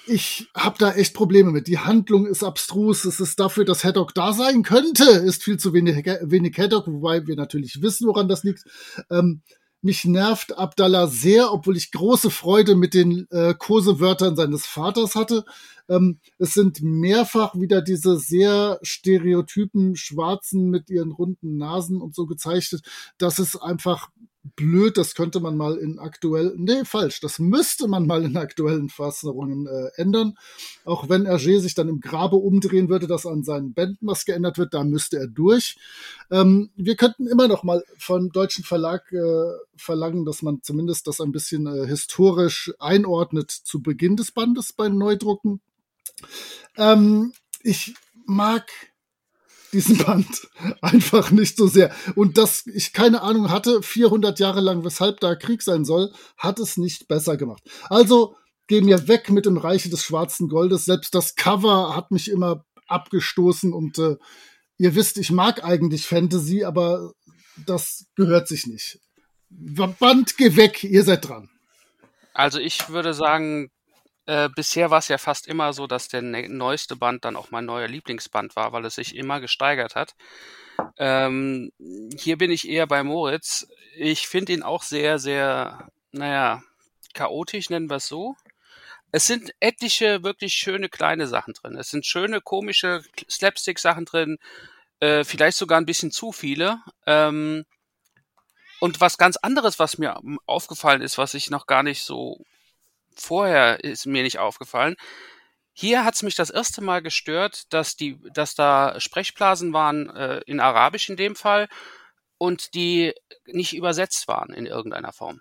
ich habe da echt Probleme mit. Die Handlung ist abstrus. Es ist dafür, dass Haddock da sein könnte, ist viel zu wenig, wenig Haddock, wobei wir natürlich wissen, woran das liegt. Ähm, mich nervt Abdallah sehr, obwohl ich große Freude mit den äh, Kosewörtern seines Vaters hatte. Ähm, es sind mehrfach wieder diese sehr stereotypen Schwarzen mit ihren runden Nasen und so gezeichnet. Das ist einfach blöd. Das könnte man mal in aktuellen, nee, falsch. Das müsste man mal in aktuellen Fassungen äh, ändern. Auch wenn Hergé sich dann im Grabe umdrehen würde, dass an seinen Bänden was geändert wird, da müsste er durch. Ähm, wir könnten immer noch mal vom deutschen Verlag äh, verlangen, dass man zumindest das ein bisschen äh, historisch einordnet zu Beginn des Bandes beim Neudrucken. Ähm, ich mag diesen Band [laughs] einfach nicht so sehr. Und dass ich keine Ahnung hatte, 400 Jahre lang, weshalb da Krieg sein soll, hat es nicht besser gemacht. Also geh mir weg mit dem Reiche des schwarzen Goldes. Selbst das Cover hat mich immer abgestoßen und äh, ihr wisst, ich mag eigentlich Fantasy, aber das gehört sich nicht. Band, geh weg, ihr seid dran. Also ich würde sagen, äh, bisher war es ja fast immer so, dass der ne neueste Band dann auch mein neuer Lieblingsband war, weil es sich immer gesteigert hat. Ähm, hier bin ich eher bei Moritz. Ich finde ihn auch sehr, sehr, naja, chaotisch, nennen wir es so. Es sind etliche wirklich schöne kleine Sachen drin. Es sind schöne, komische Slapstick-Sachen drin. Äh, vielleicht sogar ein bisschen zu viele. Ähm, und was ganz anderes, was mir aufgefallen ist, was ich noch gar nicht so vorher ist mir nicht aufgefallen. Hier hat es mich das erste Mal gestört, dass die, dass da Sprechblasen waren äh, in Arabisch in dem Fall und die nicht übersetzt waren in irgendeiner Form.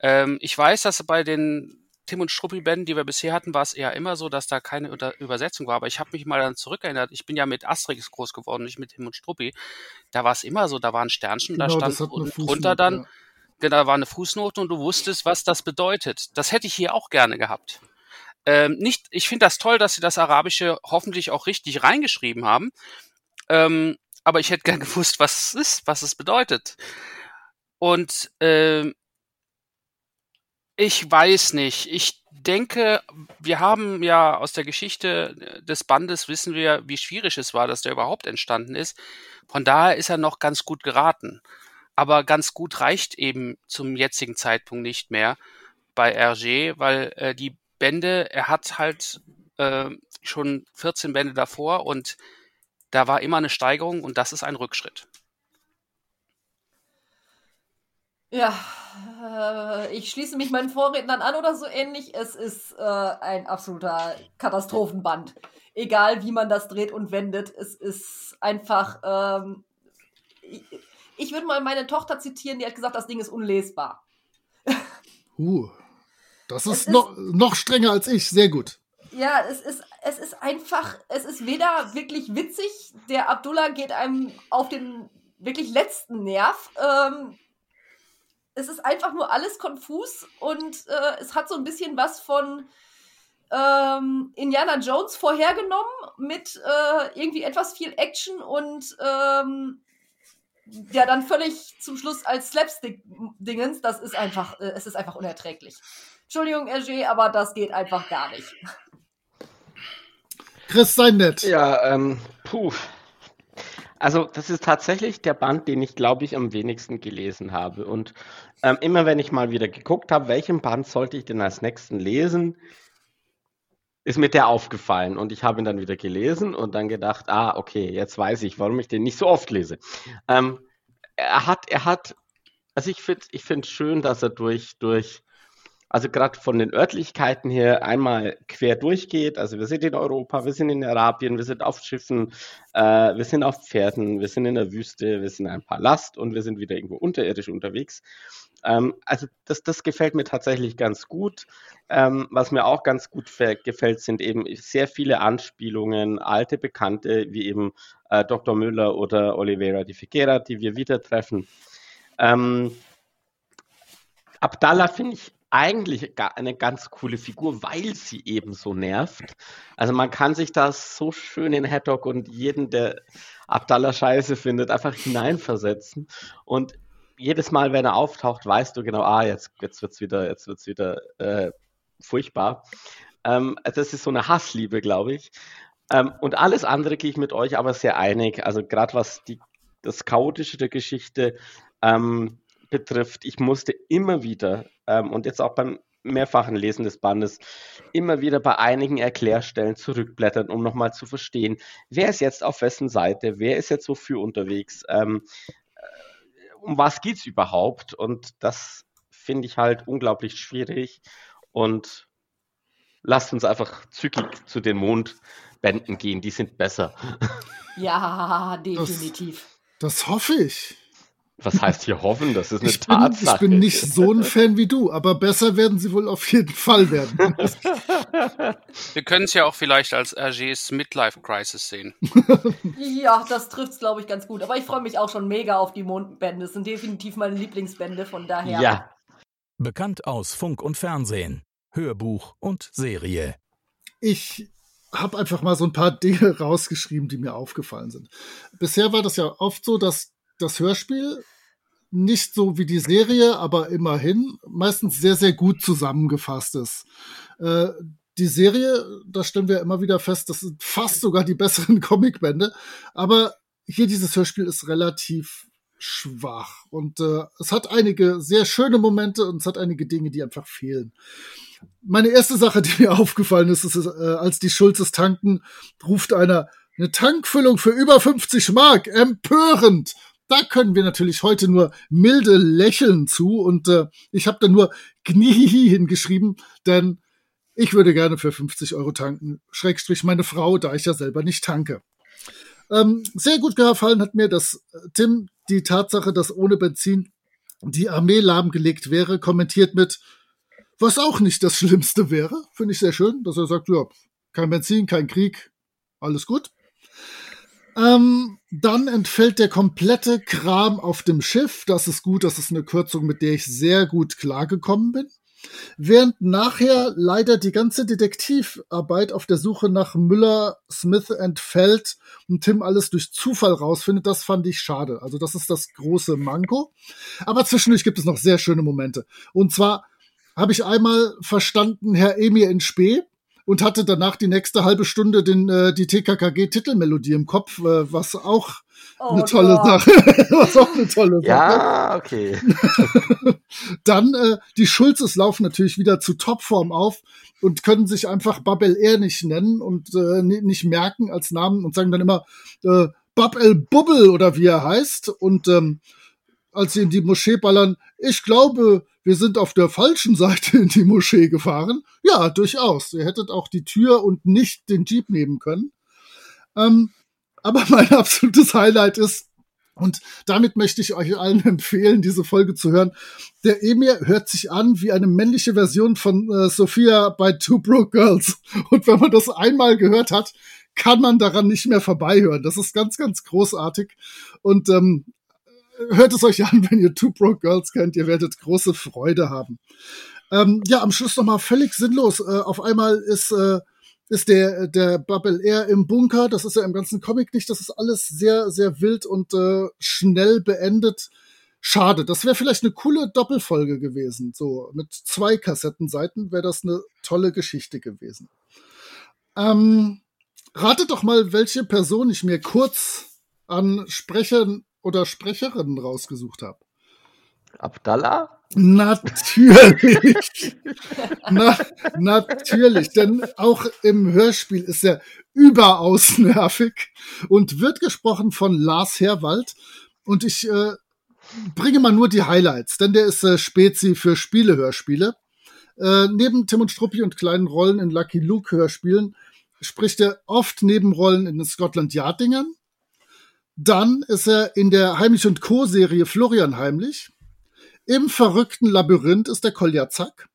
Ähm, ich weiß, dass bei den Tim und Struppi-Bänden, die wir bisher hatten, war es eher immer so, dass da keine Unter Übersetzung war. Aber ich habe mich mal dann zurückerinnert. Ich bin ja mit Asterix groß geworden, nicht mit Tim und Struppi. Da war es immer so, da waren Sternchen, Genau, da stand unten drunter dann, ja. Genau, da war eine Fußnote und du wusstest, was das bedeutet. Das hätte ich hier auch gerne gehabt. Ähm, nicht, ich finde das toll, dass sie das Arabische hoffentlich auch richtig reingeschrieben haben. Ähm, aber ich hätte gern [laughs] gewusst, was es ist, was es bedeutet. Und ähm, ich weiß nicht. Ich denke, wir haben ja aus der Geschichte des Bandes wissen wir, wie schwierig es war, dass der überhaupt entstanden ist. Von daher ist er noch ganz gut geraten. Aber ganz gut reicht eben zum jetzigen Zeitpunkt nicht mehr bei Hergé, weil äh, die Bände, er hat halt äh, schon 14 Bände davor und da war immer eine Steigerung und das ist ein Rückschritt. Ja, äh, ich schließe mich meinen Vorrednern an oder so ähnlich. Es ist äh, ein absoluter Katastrophenband. Egal, wie man das dreht und wendet, es ist einfach. Ähm, ich, würde mal meine Tochter zitieren, die hat gesagt, das Ding ist unlesbar. [laughs] Uh, das ist, ist- noch, noch strenger als ich. Sehr gut. Ja, es ist, es ist einfach, es ist weder wirklich witzig, der Abdullah geht einem auf den wirklich letzten Nerv. Ähm, es ist einfach nur alles konfus und äh, es hat so ein bisschen was von ähm, Indiana Jones vorhergenommen mit äh, irgendwie etwas viel Action und ähm, ja, dann völlig zum Schluss als Slapstick-Dingens. Das ist einfach, äh, es ist einfach unerträglich. Entschuldigung, Hergé, aber das geht einfach gar nicht. Chris, sei nett. Ja, ähm, puh. Also, das ist tatsächlich der Band, den ich, glaube ich, am wenigsten gelesen habe. Und ähm, immer wenn ich mal wieder geguckt habe, welchen Band sollte ich denn als nächsten lesen, ist mir der aufgefallen. Und ich habe ihn dann wieder gelesen und dann gedacht, ah, okay, jetzt weiß ich, warum ich den nicht so oft lese. Ähm, er hat, er hat, also ich finde ich finde schön, dass er durch, durch, also gerade von den Örtlichkeiten her einmal quer durchgeht. Also wir sind in Europa, wir sind in Arabien, wir sind auf Schiffen, äh, wir sind auf Pferden, wir sind in der Wüste, wir sind in einem Palast und wir sind wieder irgendwo unterirdisch unterwegs. Ähm, also das, das gefällt mir tatsächlich ganz gut. Ähm, was mir auch ganz gut gefällt, sind eben sehr viele Anspielungen, alte Bekannte wie eben äh, Dr. Müller oder Oliveira de Figuera, die wir wieder treffen. Ähm, Abdallah finde ich eigentlich eine ganz coole Figur, weil sie eben so nervt. Also man kann sich da so schön in Haddock und jeden, der Abdallah scheiße findet, einfach hineinversetzen. Und jedes Mal, wenn er auftaucht, weißt du genau, ah, jetzt, jetzt wird's wieder, jetzt wird's wieder äh, furchtbar. Ähm, das ist so eine Hassliebe, glaube ich. Ähm, und alles andere gehe ich mit euch aber sehr einig. Also gerade was die, das Chaotische der Geschichte ähm, betrifft, ich musste immer wieder ähm, und jetzt auch beim mehrfachen Lesen des Bandes immer wieder bei einigen Erklärstellen zurückblättern, um nochmal zu verstehen, wer ist jetzt auf wessen Seite, wer ist jetzt wofür unterwegs, ähm, äh, um was geht es überhaupt? Und das finde ich halt unglaublich schwierig und lasst uns einfach zügig zu den Mondbänden gehen, die sind besser. Ja, definitiv. Das hoffe ich. Was heißt hier hoffen? Das ist eine Ich bin, ich Tatsache. bin nicht so ein Fan wie du, aber besser werden sie wohl auf jeden Fall werden. Wir können es ja auch vielleicht als Hergés Midlife Crisis sehen. Ja, das trifft's, glaube ich, ganz gut. Aber ich freue mich auch schon mega auf die Mondbände. Das sind definitiv meine Lieblingsbände, von daher. Ja, Bekannt aus Funk und Fernsehen, Hörbuch und Serie. Ich habe einfach mal so ein paar Dinge rausgeschrieben, die mir aufgefallen sind. Bisher war das ja oft so, dass das Hörspiel nicht so wie die Serie, aber immerhin meistens sehr, sehr gut zusammengefasst ist. Äh, die Serie, da stellen wir immer wieder fest, das sind fast sogar die besseren [laughs] Comicbände, aber hier dieses Hörspiel ist relativ schwach und äh, es hat einige sehr schöne Momente und es hat einige Dinge, die einfach fehlen. Meine erste Sache, die [laughs] mir aufgefallen ist, ist, äh, als die Schulzes tanken, ruft einer eine Tankfüllung für über 50 Mark. Empörend. Da können wir natürlich heute nur milde lächeln zu und äh, ich habe da nur Knie hingeschrieben, denn ich würde gerne für 50 Euro tanken. Schrägstrich meine Frau, da ich ja selber nicht tanke. Ähm, sehr gut gefallen hat mir, dass äh, Tim die Tatsache, dass ohne Benzin die Armee lahmgelegt wäre, kommentiert mit, was auch nicht das Schlimmste wäre. Finde ich sehr schön, dass er sagt, ja, kein Benzin, kein Krieg, alles gut. Ähm, dann entfällt der komplette Kram auf dem Schiff. Das ist gut, das ist eine Kürzung, mit der ich sehr gut klargekommen bin. Während nachher leider die ganze Detektivarbeit auf der Suche nach Müller, Smith Feld und Tim alles durch Zufall rausfindet, das fand ich schade. Also das ist das große Manko. Aber zwischendurch gibt es noch sehr schöne Momente. Und zwar habe ich einmal verstanden, Herr Emir in Spee und hatte danach die nächste halbe Stunde den, äh, die TKKG-Titelmelodie im Kopf, äh, was auch Oh eine tolle Gott. Sache. [laughs] was auch eine tolle Sache. ja, okay. [laughs] Dann äh, die Schulzes laufen natürlich wieder zu Topform auf und können sich einfach Babel Air nicht nennen und äh, ni- nicht merken als Namen und sagen dann immer äh, Bab El Bubbel oder wie er heißt und ähm, als sie in die Moschee ballern, ich glaube, wir sind auf der falschen Seite in die Moschee gefahren. Ja, durchaus. Ihr hättet auch die Tür und nicht den Jeep nehmen können. Ähm, aber [laughs] mein absolutes Highlight ist, und damit möchte ich euch allen [laughs] empfehlen, diese Folge zu hören. Der Emir hört sich an wie eine männliche Version von äh, Sophia bei Two Broke Girls. [laughs] Und wenn man das einmal gehört hat, kann man daran nicht mehr vorbeihören. Das ist ganz, ganz großartig. Und ähm, hört es euch an, wenn ihr Two Broke Girls kennt. Ihr werdet große Freude haben. Ähm, ja, am Schluss nochmal völlig sinnlos. Äh, auf einmal ist, äh, ist der, der Bubble Air im Bunker. Das ist ja im ganzen Comic nicht. Das ist alles sehr, sehr wild und äh, schnell beendet. Schade. Das wäre vielleicht eine coole Doppelfolge gewesen. So mit zwei Kassettenseiten wäre das eine tolle Geschichte gewesen. Ähm, ratet doch mal, welche Person ich mir kurz an Sprechern oder Sprecherinnen rausgesucht habe. Abdallah? Natürlich. [laughs] Na, natürlich, denn auch im Hörspiel ist er überaus nervig und wird gesprochen von Lars Herwald. Und ich äh, bringe mal nur die Highlights, denn der ist äh, Spezi für Spielehörspiele. Äh, neben Tim und Struppi und kleinen Rollen in Lucky Luke Hörspielen spricht er oft Nebenrollen in den Scotland Yard Dingern. Dann ist er in der Heimlich und Co. Serie Florian Heimlich. Im verrückten Labyrinth ist der Kolja Zack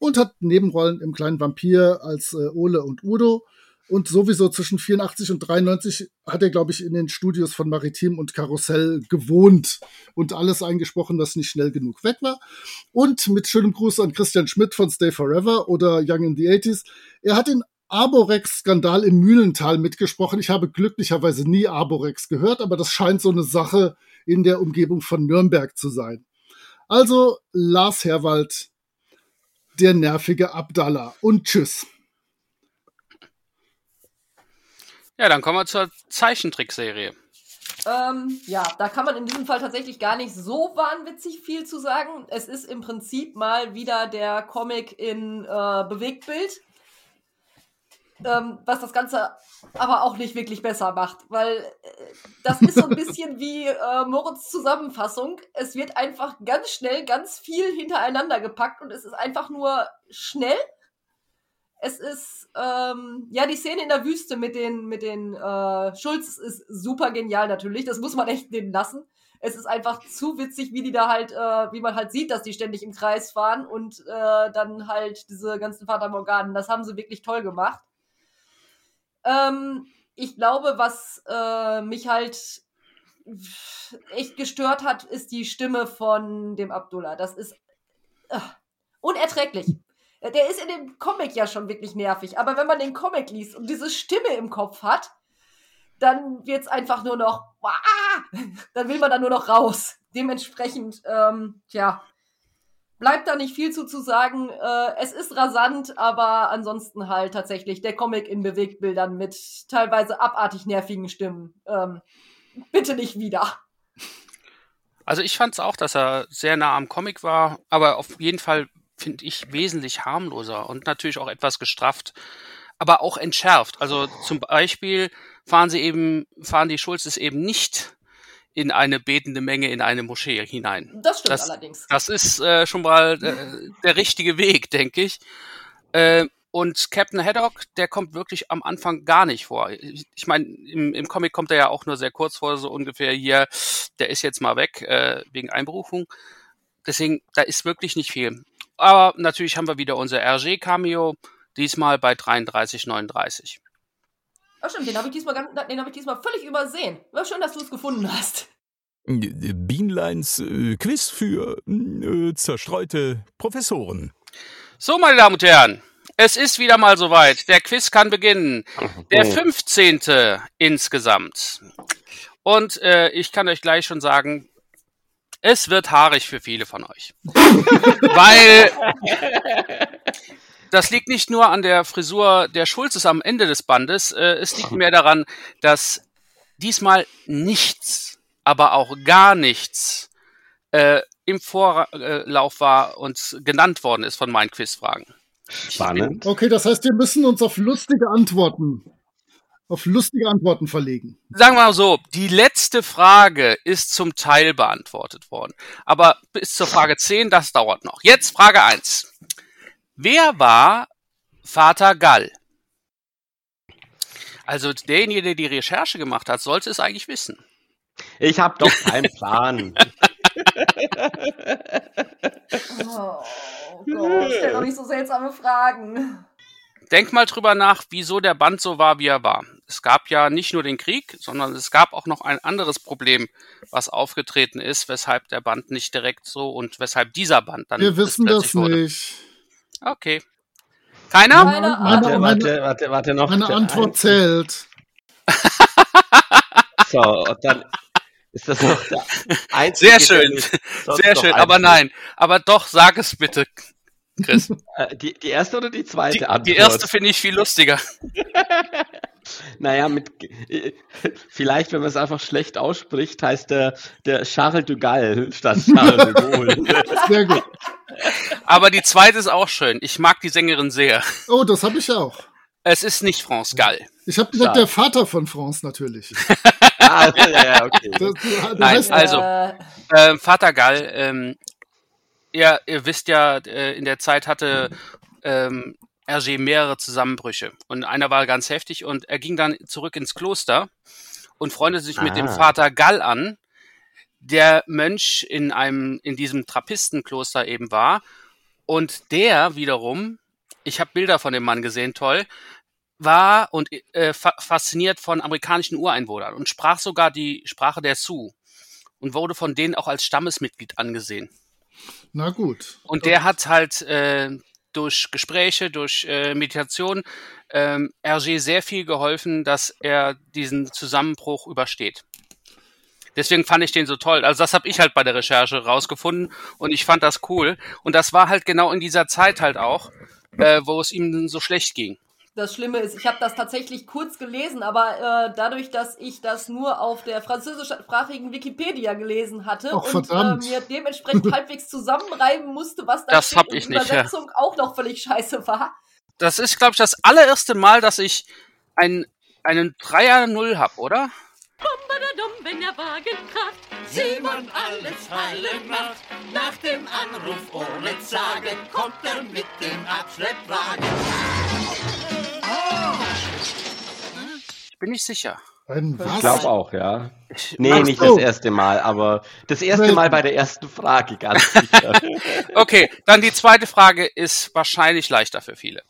und hat Nebenrollen im kleinen Vampir als äh, Ole und Udo. Und sowieso zwischen 84 und 93 hat er, glaube ich, in den Studios von Maritim und Karussell gewohnt und alles eingesprochen, das nicht schnell genug weg war. Und mit schönem Gruß an Christian Schmidt von Stay Forever oder Young in the 80s. Er hat in Arborex-Skandal im Mühlental mitgesprochen. Ich habe glücklicherweise nie Arborex gehört, aber das scheint so eine Sache in der Umgebung von Nürnberg zu sein. Also Lars Herwald, der nervige Abdallah. Und tschüss. Ja, dann kommen wir zur Zeichentrickserie. Ähm, ja, da kann man in diesem Fall tatsächlich gar nicht so wahnwitzig viel zu sagen. Es ist im Prinzip mal wieder der Comic in äh, Bewegtbild ähm, was das Ganze aber auch nicht wirklich besser macht, weil äh, das ist so ein bisschen wie äh, Moritz Zusammenfassung. Es wird einfach ganz schnell ganz viel hintereinander gepackt und es ist einfach nur schnell. Es ist, ähm, ja, die Szene in der Wüste mit den, mit den äh, Schulz ist super genial natürlich. Das muss man echt nehmen lassen. Es ist einfach zu witzig, wie die da halt, äh, wie man halt sieht, dass die ständig im Kreis fahren und äh, dann halt diese ganzen Vater Morganen. Das haben sie wirklich toll gemacht. Ähm, ich glaube, was äh, mich halt echt gestört hat, ist die Stimme von dem Abdullah. Das ist äh, unerträglich. Der ist in dem Comic ja schon wirklich nervig, aber wenn man den Comic liest und diese Stimme im Kopf hat, dann wird es einfach nur noch, [laughs] dann will man da nur noch raus. Dementsprechend, ähm, tja, bleibt da nicht viel zu, zu sagen. Äh, es ist rasant, aber ansonsten halt tatsächlich der Comic in Bewegtbildern mit teilweise abartig nervigen Stimmen. Ähm, bitte nicht wieder. Also ich fand es auch, dass er sehr nah am Comic war, aber auf jeden Fall finde ich wesentlich harmloser und natürlich auch etwas gestrafft, aber auch entschärft. Also zum Beispiel fahren sie eben, fahren die Schulzes eben nicht in eine betende Menge in eine Moschee hinein. Das stimmt das, allerdings. Das ist äh, schon mal äh, der richtige Weg, denke ich. Äh, und Captain Haddock, der kommt wirklich am Anfang gar nicht vor. Ich, ich meine, im, im Comic kommt er ja auch nur sehr kurz vor, so ungefähr hier, der ist jetzt mal weg äh, wegen Einberufung. Deswegen, da ist wirklich nicht viel. Aber natürlich haben wir wieder unser RG-Cameo, diesmal bei 33,39. Ach stimmt, den habe ich, diesmal, hab ich diesmal völlig übersehen. War schön, dass du es gefunden hast. Bienleins äh, Quiz für äh, zerstreute Professoren. So, meine Damen und Herren, es ist wieder mal soweit. Der Quiz kann beginnen. Der 15. insgesamt. Und äh, ich kann euch gleich schon sagen, es wird haarig für viele von euch. [laughs] Weil das liegt nicht nur an der Frisur der Schulzes am Ende des Bandes, äh, es liegt [laughs] mehr daran, dass diesmal nichts, aber auch gar nichts äh, im Vorlauf war und genannt worden ist von meinen Quizfragen. Spannend. Okay, das heißt, wir müssen uns auf lustige Antworten auf lustige Antworten verlegen. Sagen wir mal so, die letzte Frage ist zum Teil beantwortet worden. Aber bis zur Frage 10, das dauert noch. Jetzt Frage 1. Wer war Vater Gall? Also derjenige, der die Recherche gemacht hat, sollte es eigentlich wissen. Ich habe doch keinen [laughs] Plan. Oh Gott, stell doch nicht so seltsame Fragen. Denk mal drüber nach, wieso der Band so war, wie er war. Es gab ja nicht nur den Krieg, sondern es gab auch noch ein anderes Problem, was aufgetreten ist, weshalb der Band nicht direkt so und weshalb dieser Band dann Wir wissen das plötzlich wurde. Okay. Keiner? Keine. Warte, warte, warte, warte noch. meine Antwort zählt. So, und dann ist das noch der einzige. Sehr schön. Sehr schön, aber nein. Aber doch, sag es bitte, Chris. Äh, Die, die erste oder die zweite Die, Antwort? die erste finde ich viel lustiger. [laughs] Naja, mit, äh, vielleicht, wenn man es einfach schlecht ausspricht, heißt der, der Charles de Gaulle statt Charles de Gaulle. [laughs] Sehr gut. Aber die zweite ist auch schön. Ich mag die Sängerin sehr. Oh, das habe ich auch. Es ist nicht France Gall. Ich habe gesagt, Schade. der Vater von France natürlich. [laughs] ah, ja, ja, okay. [laughs] Der, der Nein, also- Äh, Vater Gall, ähm, ihr, ihr wisst ja, äh, in der Zeit hatte ähm, Hergé mehrere Zusammenbrüche. Und einer war ganz heftig und er ging dann zurück ins Kloster und freundete sich mit dem Ah. Vater Gall an, der Mönch in einem, in diesem Trappistenkloster eben war. Und der wiederum, ich habe Bilder von dem Mann gesehen, toll, war und äh, fa fasziniert von amerikanischen Ureinwohnern und sprach sogar die Sprache der Sioux und wurde von denen auch als Stammesmitglied angesehen. na gut. Und der hat halt äh, durch Gespräche, durch äh, Meditation ähm, Hergé sehr viel geholfen, dass er diesen Zusammenbruch übersteht. Deswegen fand ich den so toll. Also das habe ich halt bei der Recherche rausgefunden und ich fand das cool. Und das war halt genau in dieser Zeit halt auch, äh, wo es ihm so schlecht ging. Das Schlimme ist, ich habe das tatsächlich kurz gelesen, aber äh, dadurch, dass ich das nur auf der französischsprachigen Wikipedia gelesen hatte Ach, und äh, mir dementsprechend [laughs] halbwegs zusammenreiben musste, was da Das steht ich die nicht, ja. Übersetzung auch noch völlig scheiße war. Das ist, glaube ich, das allererste Mal, dass ich ein, einen Dreier Null hab, oder? Badadum, wenn der Wagen kracht, Simon alles fallen macht. Nach dem Anruf ohne Zagen kommt er mit dem Abschleppwagen. Ich bin nicht sicher. Ein was? Ich glaube auch, ja. Ich, Nee, Ach nicht so. das erste Mal, aber das erste. Mal bei der ersten Frage, ganz sicher. [laughs] Okay, dann die zweite Frage ist wahrscheinlich leichter für viele.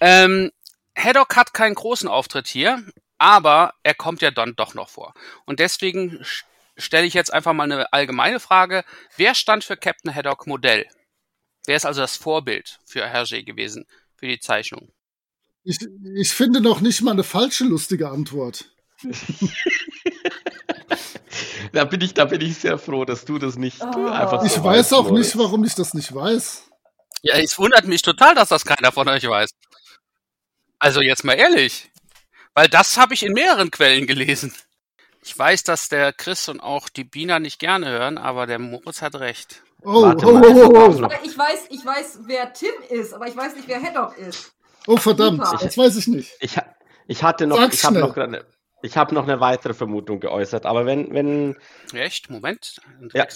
Ähm, Haddock hat keinen großen Auftritt hier, aber er kommt ja dann doch noch vor. Und deswegen stelle ich jetzt einfach mal eine allgemeine Frage. Wer stand für Captain Haddock Modell? Wer ist also das Vorbild für Hergé gewesen, für die Zeichnung? Ich, ich finde noch nicht mal eine falsche lustige Antwort. [laughs] Da bin ich, da bin ich sehr froh, dass du das nicht Oh. einfach so Ich weiß auch nicht, warum ich das nicht weiß. Ja, es wundert mich total, dass das keiner von euch weiß. Also jetzt mal ehrlich. Weil das habe ich in mehreren Quellen gelesen. Ich weiß, dass der Chris und auch die Bina nicht gerne hören, aber der Moritz hat recht. Oh, Warte oh, mal, oh, oh, oh. Aber ich weiß, ich weiß, wer Tim ist, aber ich weiß nicht, wer Haddock ist. Oh verdammt, Super. das weiß ich nicht. Ich, ich hatte noch, Sag's ich habe noch eine, ich habe noch eine weitere Vermutung geäußert, aber wenn, wenn, Echt? Moment. ja,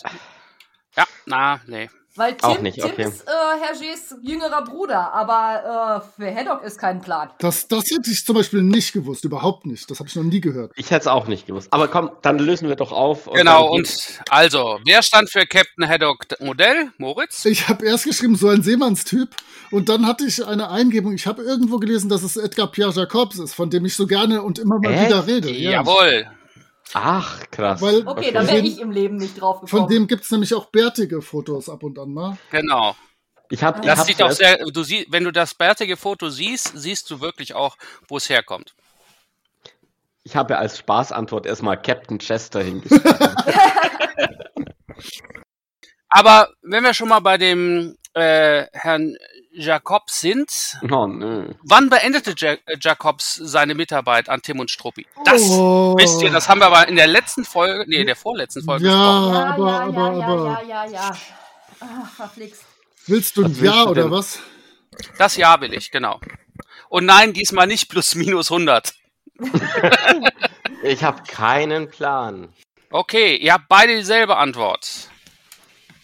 Ja, na, nee. Weil Tim, Auch nicht, Tim okay. ist äh, Hergés jüngerer Bruder, aber äh, für Haddock ist kein Plan. Das, das hätte ich zum Beispiel nicht gewusst, überhaupt nicht. Das habe ich noch nie gehört. ich hätte es auch nicht gewusst. Aber komm, dann lösen wir doch auf. Genau, dann- und also, wer stand für Captain Haddock Modell? Moritz? Ich habe erst geschrieben, so ein Seemannstyp. Und dann hatte ich eine Eingebung. Ich habe irgendwo gelesen, dass es Edgar Pierre Jacobs ist, von dem ich so gerne und immer mal Echt? wieder rede. Ja. Jawohl. Ach, krass. Weil- Okay, da wäre Von- ich im Leben nicht drauf gekommen. Von dem gibt's nämlich auch bärtige Fotos ab und an mal. Genau. ich ich Das hab sieht auch sehr, du sie, wenn du das bärtige Foto siehst, siehst du wirklich auch, wo es herkommt. ich habe als Spaßantwort erstmal Captain Chester [laughs] hingeschrieben. Aber wenn wir schon mal bei dem äh, Herrn Jacobs sind, oh, nö. wann beendete ja äh, Jacobs seine Mitarbeit an Tim und Struppi? Das Oh. wisst ihr, das haben wir aber in der letzten Folge, nee, in der vorletzten Folge Ja, gesprochen. ja, aber, ja, aber, ja, aber. ja, ja, ja, ja. Ach, verflixt. Willst du ein Ja oder was? Das Jahr will ich, genau. Und nein, diesmal nicht plus minus 100. Ich habe keinen Plan. Okay, ihr habt beide dieselbe Antwort.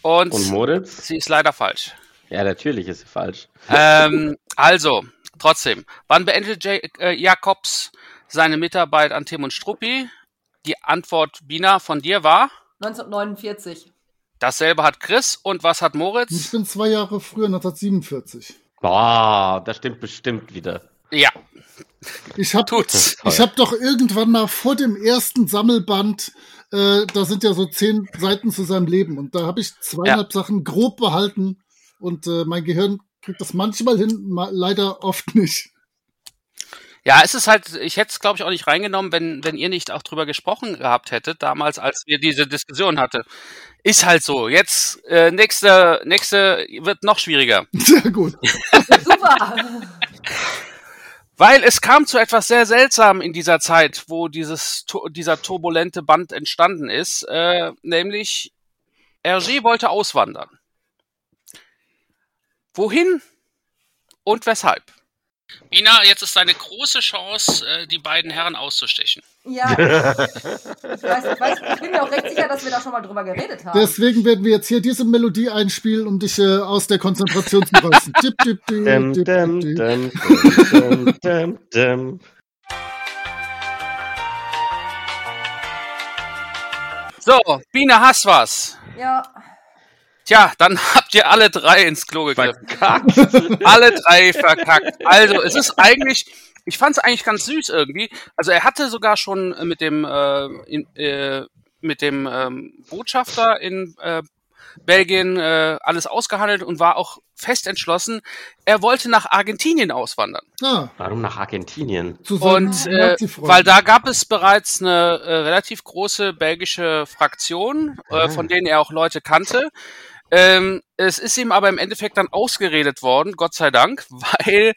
Und, Und Moritz? sie ist leider falsch. Ja, natürlich ist sie falsch. ähm, also, trotzdem. Wann beendet J äh, Jakobs seine Mitarbeit an Tim und Struppi? Die Antwort, Bina, von dir war? 1949. Dasselbe hat Chris. Und was hat Ich Moritz? bin zwei Jahre früher, 1947. Boah, das stimmt bestimmt wieder. Ja, Ich habe tut's. ich hab doch irgendwann mal vor dem ersten Sammelband, äh, da sind ja so zehn Seiten zu seinem Leben und da habe ich zweieinhalb Sachen grob behalten und äh, mein Gehirn kriegt das manchmal hin, ma leider oft nicht. Ja, es ist halt, ich hätte es, glaube ich, auch nicht reingenommen, wenn, wenn ihr nicht auch drüber gesprochen gehabt hättet, damals, als wir diese Diskussion hatte. Ist halt so. Jetzt, äh, nächste, nächste wird noch schwieriger. [laughs] Sehr gut. Super. Weil es kam zu etwas sehr seltsam in dieser Zeit, wo dieses, tu- dieser turbulente Band entstanden ist, äh, nämlich Hergé wollte auswandern. Wohin und weshalb? Ina, jetzt ist deine große Chance, äh, die beiden Herren auszustechen. Ja. [laughs] Ich weiß, ich weiß, ich bin mir auch recht sicher, dass wir da schon mal drüber geredet haben. Deswegen werden wir jetzt hier diese Melodie einspielen, um dich äh, aus der Konzentration zu reißen. Dip, dip, dip, dip, dip, dip. dum, dum, dum, dum. So, Biene, hast was. ja. Tja, dann habt ihr alle drei ins Klo gegriffen. Verkackt. [laughs] alle drei verkackt. Also, es ist eigentlich, ich fand es eigentlich ganz süß irgendwie. Also, er hatte sogar schon äh, mit dem, äh, in, äh, mit dem ähm, Botschafter in äh, Belgien äh, alles ausgehandelt und war auch fest entschlossen, er wollte nach Argentinien auswandern. Ah, Warum nach Argentinien? Und äh, weil da gab es bereits eine äh, relativ große belgische Fraktion, äh, von denen er auch Leute kannte. Ähm, es ist ihm aber im Endeffekt dann ausgeredet worden, Gott sei Dank, [laughs] weil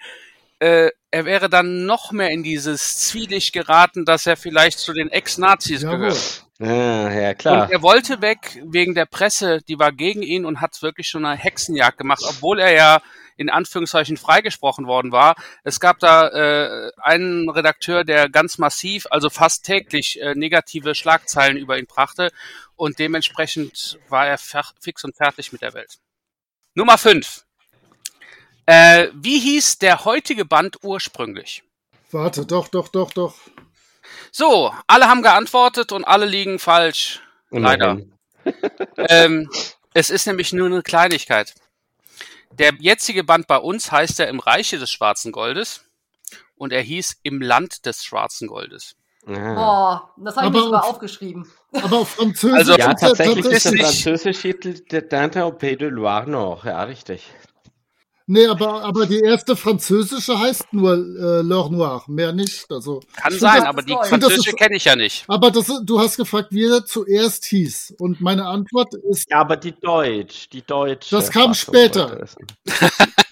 äh, er wäre dann noch mehr in dieses Zwielicht geraten, dass er vielleicht zu den Ex-Nazis Jawohl. gehört. Ah, ja, klar. Und er wollte weg wegen der Presse, die war gegen ihn und hat wirklich schon eine Hexenjagd gemacht, obwohl er ja in Anführungszeichen freigesprochen worden war. Es gab da äh, einen Redakteur, der ganz massiv, also fast täglich äh, negative Schlagzeilen über ihn brachte und dementsprechend war er fix und fertig mit der Welt. Nummer 5. Äh, wie hieß der heutige Band ursprünglich? Warte, doch, doch, doch, doch. So, alle haben geantwortet und alle liegen falsch. Leider. Immerhin. [laughs] ähm, es ist nämlich nur eine Kleinigkeit. Der jetzige Band bei uns heißt ja im Reiche des Schwarzen Goldes und er hieß im Land des Schwarzen Goldes. Oh, das habe ich Aber mir sogar auf- aufgeschrieben. Aber auf Französisch. Also- Ja, ist tatsächlich ist der französische Titel der Dante au Pays de Loire noch. Ja, richtig. Nee, aber, aber die erste französische heißt nur äh, L'Or Noir, mehr nicht. Also, Kann sein, das- aber die französische kenne ich ja nicht. Aber das, du hast gefragt, wie er zuerst hieß. Und meine Antwort ist, Ja, aber die Deutsch, die deutsche. Das kam Fassung später. [laughs]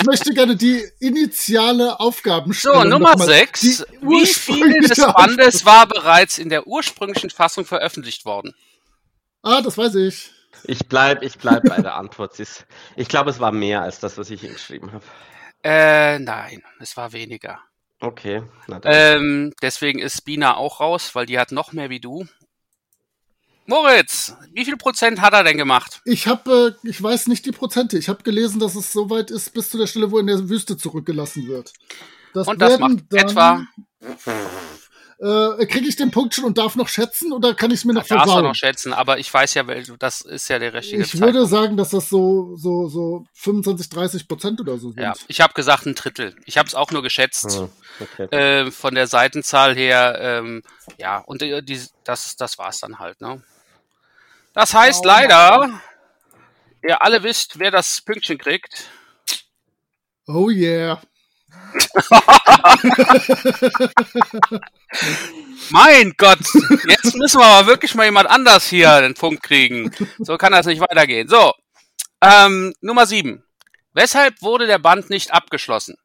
ich möchte gerne die initiale Aufgabenstellung. So, Nummer noch mal- 6. die Wie viel des Bandes war bereits in der ursprünglichen Fassung veröffentlicht worden? Ah, das weiß ich. Ich bleib, ich bleib bei der Antwort. Ich glaube, es war mehr als das, was ich hier geschrieben habe. Äh, nein, es war weniger. Okay. Na dann. Ähm, deswegen ist Bina auch raus, weil die hat noch mehr wie du. Moritz, wie viel Prozent hat er denn gemacht? Ich habe, äh, ich weiß nicht die Prozente. Ich habe gelesen, dass es so weit ist bis zu der Stelle, wo er in der Wüste zurückgelassen wird. Das Und das macht etwa, Äh, Kriege ich den Punkt schon und darf noch schätzen oder kann ich es mir noch darfst du versauen? noch schätzen, aber ich weiß ja, das ist ja der richtige Ich Zeitpunkt. würde sagen, dass das so, so, so 25, 30 Prozent oder so sind. Ja, ich habe gesagt ein Drittel. Ich habe es auch nur geschätzt. Hm, okay. Äh, von der Seitenzahl her, ähm, ja, und äh, die, das, das war's dann halt, ne? Das heißt Oh, leider, ihr alle wisst, wer das Pünktchen kriegt. Oh yeah. [laughs] Mein Gott, jetzt müssen wir aber wirklich mal jemand anders hier den Punkt kriegen. So kann das nicht weitergehen. So, ähm, Nummer sieben. Weshalb wurde der Band nicht abgeschlossen?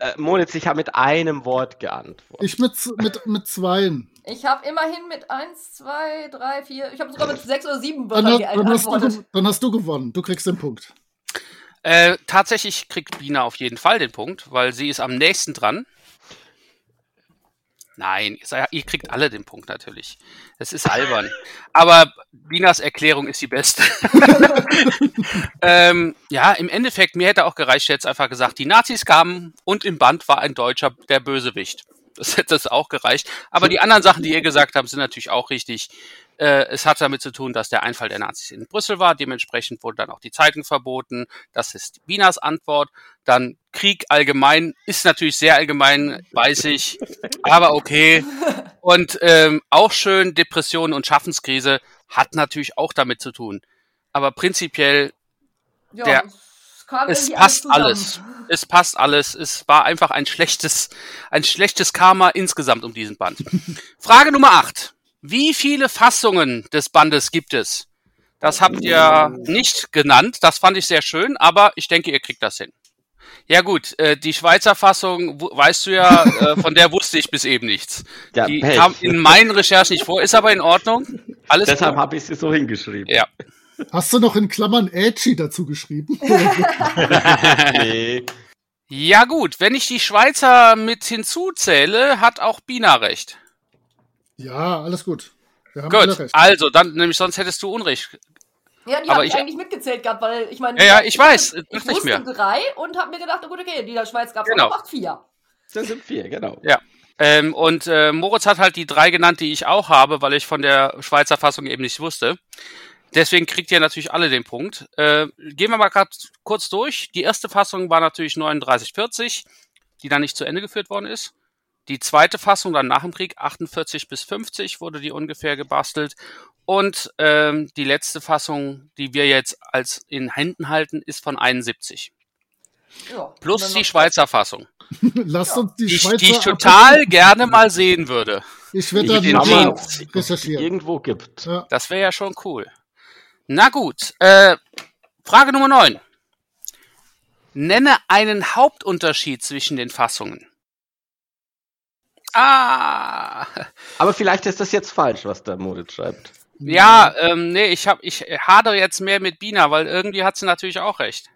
Äh, Moritz, ich habe mit einem Wort geantwortet. Ich mit, mit, mit zweien. Ich habe immerhin mit 1, 2, 3, 4, ich habe sogar mit 6 oder 7 Dann, dann, hast du, dann hast du gewonnen. Du kriegst den Punkt. Äh, tatsächlich kriegt Bina auf jeden Fall den Punkt, weil sie ist am nächsten dran. Nein, ihr kriegt alle den Punkt natürlich. Das ist albern. Aber Binas Erklärung ist die beste. [laughs] ähm, ja, im Endeffekt, mir hätte auch gereicht, jetzt einfach gesagt, die Nazis kamen und im Band war ein Deutscher der Bösewicht. Das hätte das auch gereicht. Aber die anderen Sachen, die ihr gesagt habt, sind natürlich auch richtig. Äh, es hat damit zu tun, dass der Einfall der Nazis in Brüssel war. Dementsprechend wurden dann auch die Zeitung verboten. Das ist Binas Antwort. Dann Krieg allgemein ist natürlich sehr allgemein, weiß ich. Aber okay. Und ähm, auch schön, Depression und Schaffenskrise hat natürlich auch damit zu tun. Aber prinzipiell, Ja, Der- es kam es irgendwie passt zusammen. alles. Es passt alles. Es war einfach ein schlechtes, ein schlechtes Karma insgesamt um diesen Band. Frage Nummer 8. Wie viele Fassungen des Bandes gibt es? Das habt ihr nicht genannt. Das fand ich sehr schön, aber ich denke, ihr kriegt das hin. Ja gut, äh, die Schweizer Fassung, weißt du ja, [laughs] äh, von der wusste ich bis eben nichts. Ja, die Pech. kam in meinen Recherchen nicht vor, ist aber in Ordnung. Alles Deshalb habe ich sie so hingeschrieben. Ja. Hast du noch in Klammern Edgy dazu geschrieben? nee. Ja gut, wenn ich die Schweizer mit hinzuzähle, hat auch Bina recht. ja, alles gut. Wir haben alle Gut, recht. also dann, nämlich sonst hättest du Unrecht. Ja, die Aber habe ich ich- eigentlich mitgezählt gehabt, weil ich meine. Ja, ja, ich weiß, Ich, ich wusste mir. drei und habe mir gedacht, oh gut, okay, die der Schweiz gab es Genau. macht vier. Das sind vier, genau. Ähm, und äh, Moritz hat halt die drei genannt, die ich auch habe, weil ich von der Schweizer Fassung eben nicht wusste. Deswegen kriegt ihr natürlich alle den Punkt. Äh, gehen wir mal grad kurz durch. Die erste Fassung war natürlich 3940, die dann nicht zu Ende geführt worden ist. Die zweite Fassung dann nach dem Krieg 48 bis 50 wurde die ungefähr gebastelt. Und ähm, die letzte Fassung, die wir jetzt als in Händen halten, ist von 71. Ja, Plus die Schweizer Fassung, [laughs] Lasst uns die die, ich- Schweizer. die ich total gerne mal sehen würde. Ich werde dann den Jeans recherchieren. irgendwo gibt. Ja. Das wäre ja schon cool. Na gut, äh, Frage Nummer 9. Nenne einen Hauptunterschied zwischen den Fassungen. Ah, Aber vielleicht ist das jetzt falsch, was der Moritz schreibt. ja, ähm, nee, ich hab, ich hadere jetzt mehr mit Bina, weil irgendwie hat sie natürlich auch recht.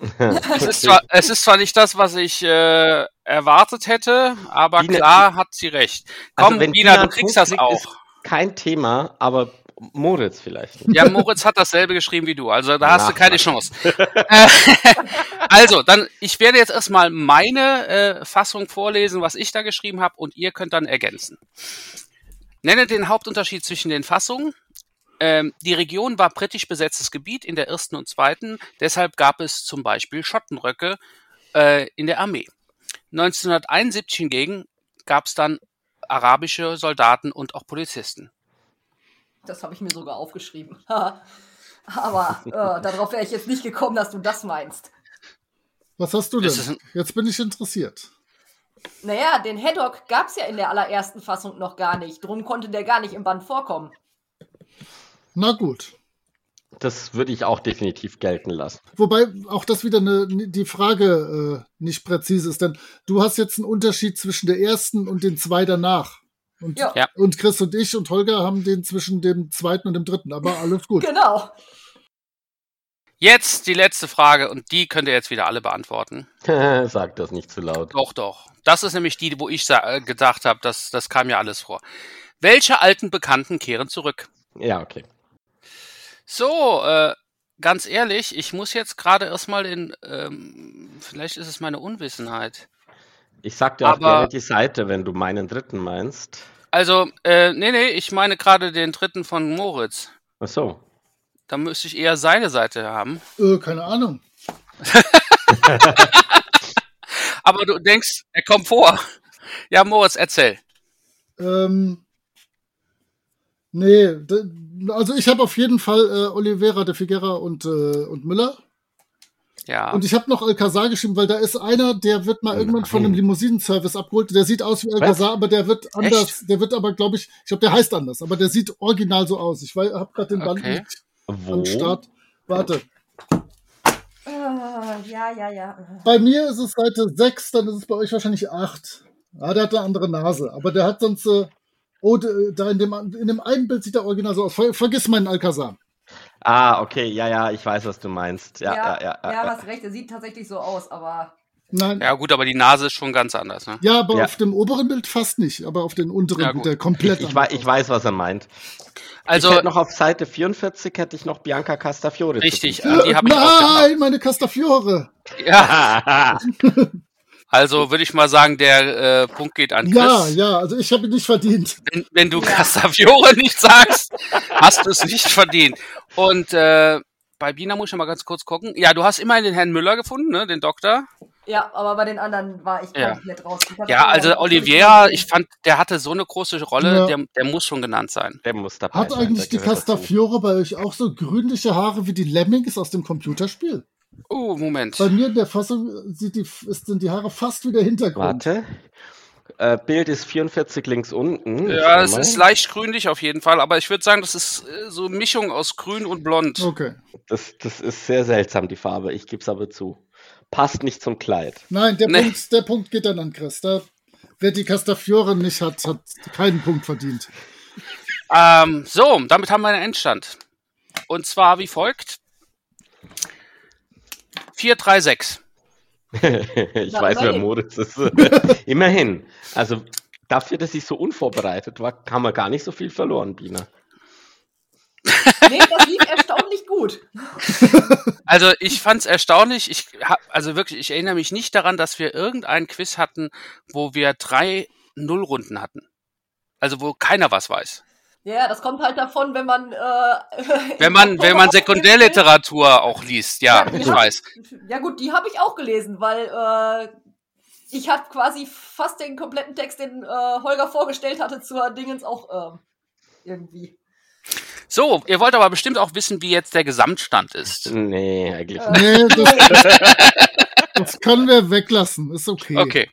[laughs] Es ist zwar, es ist zwar nicht das, was ich äh, erwartet hätte, aber Bina- klar hat sie recht. Also Komm, wenn Bina, Bina du kriegst das auch. Kein Thema, aber Moritz vielleicht. Ja, Moritz hat dasselbe geschrieben wie du, also da hast du Ach, keine was. Chance. Äh, [laughs] also, dann, ich werde jetzt erstmal meine äh, Fassung vorlesen, was ich da geschrieben habe, und ihr könnt dann ergänzen. Nenne den Hauptunterschied zwischen den Fassungen. Ähm, die Region war britisch besetztes Gebiet in der ersten und zweiten, deshalb gab es zum Beispiel Schottenröcke äh, in der Armee. 1971 hingegen gab es dann arabische Soldaten und auch Polizisten. Das habe ich mir sogar aufgeschrieben. [laughs] Aber äh, darauf wäre ich jetzt nicht gekommen, dass du das meinst. Was hast du denn? Jetzt bin ich interessiert. Naja, den Haddock gab es ja in der allerersten Fassung noch gar nicht. Drum konnte der gar nicht im Band vorkommen. Na gut. Das würde ich auch definitiv gelten lassen. Wobei auch das wieder eine, die Frage äh, nicht präzise ist, denn du hast jetzt einen Unterschied zwischen der ersten und den zwei danach. Und, Ja. Und Chris und ich und Holger haben den zwischen dem zweiten und dem dritten, aber alles gut. [laughs] Genau. Jetzt die letzte Frage und die könnt ihr jetzt wieder alle beantworten. [laughs] Sag das nicht zu laut. Doch, doch. Das ist nämlich die, wo ich äh, gedacht habe, das, das kam ja alles vor. Welche alten Bekannten kehren zurück? Ja, okay. So, äh, ganz ehrlich, ich muss jetzt gerade erstmal den, ähm, vielleicht ist es meine Unwissenheit. Ich sag dir auch Aber- gerne die Seite, wenn du meinen dritten meinst. Also, äh, nee, nee, ich meine gerade den dritten von Moritz. Ach so. Da müsste ich eher seine Seite haben. Äh, keine Ahnung. [laughs] Aber du denkst, er kommt vor. Ja, Moritz, erzähl. Ähm, nee, also ich habe auf jeden Fall äh, Oliveira de Figuera und, äh, und Müller. Ja. Und ich habe noch Alcazar geschrieben, weil da ist einer, der wird mal irgendwann von einem Limousinenservice abgeholt. Der sieht aus wie Alcazar, aber der wird anders. Der wird aber, glaube ich, ich glaube, der heißt anders, aber der sieht original so aus. Ich habe gerade den Band Okay. nicht Wo? am Start. Warte. Ah, ja, ja, ja. Bei mir ist es Seite 6, dann ist es bei euch wahrscheinlich 8. Ja, der hat eine andere Nase, aber der hat sonst. Äh, oh, da in dem, in dem einen Bild sieht er original so aus. Ver, vergiss meinen Alcazar. Ah, okay, ja, ja, ich weiß, was du meinst. Ja, ja, ja. ja, ja. hast recht, er sieht tatsächlich so aus, aber Nein. Ja gut, aber die Nase ist schon ganz anders. Ne? Ja, aber Ja. auf dem oberen Bild fast nicht, aber auf den unteren Ja, wieder komplett Ich, wei ich weiß, was er meint. Also ich hätte noch auf Seite 44 hätte ich noch Bianca Castafiore. richtig, an die habe ich. Nein, meine Castafiore. Ja, [laughs] [laughs] also würde ich mal sagen, der äh, Punkt geht an Chris. Ja, ja, also ich habe ihn nicht verdient. Wenn, wenn du Castafiore nicht sagst, hast du es nicht verdient. Und äh, bei Bina muss ich noch mal ganz kurz gucken. Ja, du hast immerhin den Herrn Müller gefunden, ne, den Doktor. Ja, aber bei den anderen war ich Ja. komplett raus. Ja, also Oliviera, ich fand, der hatte so eine große Rolle, Ja. der, der muss schon genannt sein. Der muss dabei Hat sein, eigentlich die. Castafiore bei euch auch so grünliche Haare wie die Lemmings aus dem Computerspiel? Oh, Moment. Bei mir in der Fassung sieht die, ist, sind die Haare fast wie der Hintergrund. Warte. Äh, Bild ist 44 links unten. Ja, es ist leicht grünlich auf jeden Fall, aber ich würde sagen, das ist äh, so eine Mischung aus grün und blond. Okay. Das, das ist sehr seltsam, die Farbe. Ich gebe es aber zu. Passt nicht zum Kleid. Nein, der, Nee. Punkt, der Punkt geht dann an Chris. Da, wer die Castafiore nicht hat, hat keinen Punkt verdient. Ähm, so, damit haben wir einen Endstand. Und zwar wie folgt. 436. [laughs] ich Na, weiß, wer immerhin. Moritz ist. [laughs] immerhin. Also dafür, dass ich so unvorbereitet war, haben wir gar nicht so viel verloren, Bina. [laughs] Nee, das lief erstaunlich gut. Also ich fand's erstaunlich. Ich hab, also wirklich, ich erinnere mich nicht daran, dass wir irgendeinen Quiz hatten, wo wir drei Nullrunden hatten. Also wo keiner was weiß. Ja, das kommt halt davon, wenn man. Äh, [laughs] Wenn man, wenn man Sekundärliteratur auch liest, ja, Ja, ich ja. weiß. Ja gut, die habe ich auch gelesen, weil äh, ich habe quasi fast den kompletten Text, den äh, Holger vorgestellt hatte, zur Dingens auch äh, irgendwie. So, ihr wollt aber bestimmt auch wissen, wie jetzt der Gesamtstand ist. Nee, eigentlich Äh, nicht. Nee, das, [laughs] das können wir weglassen. Ist okay. Okay.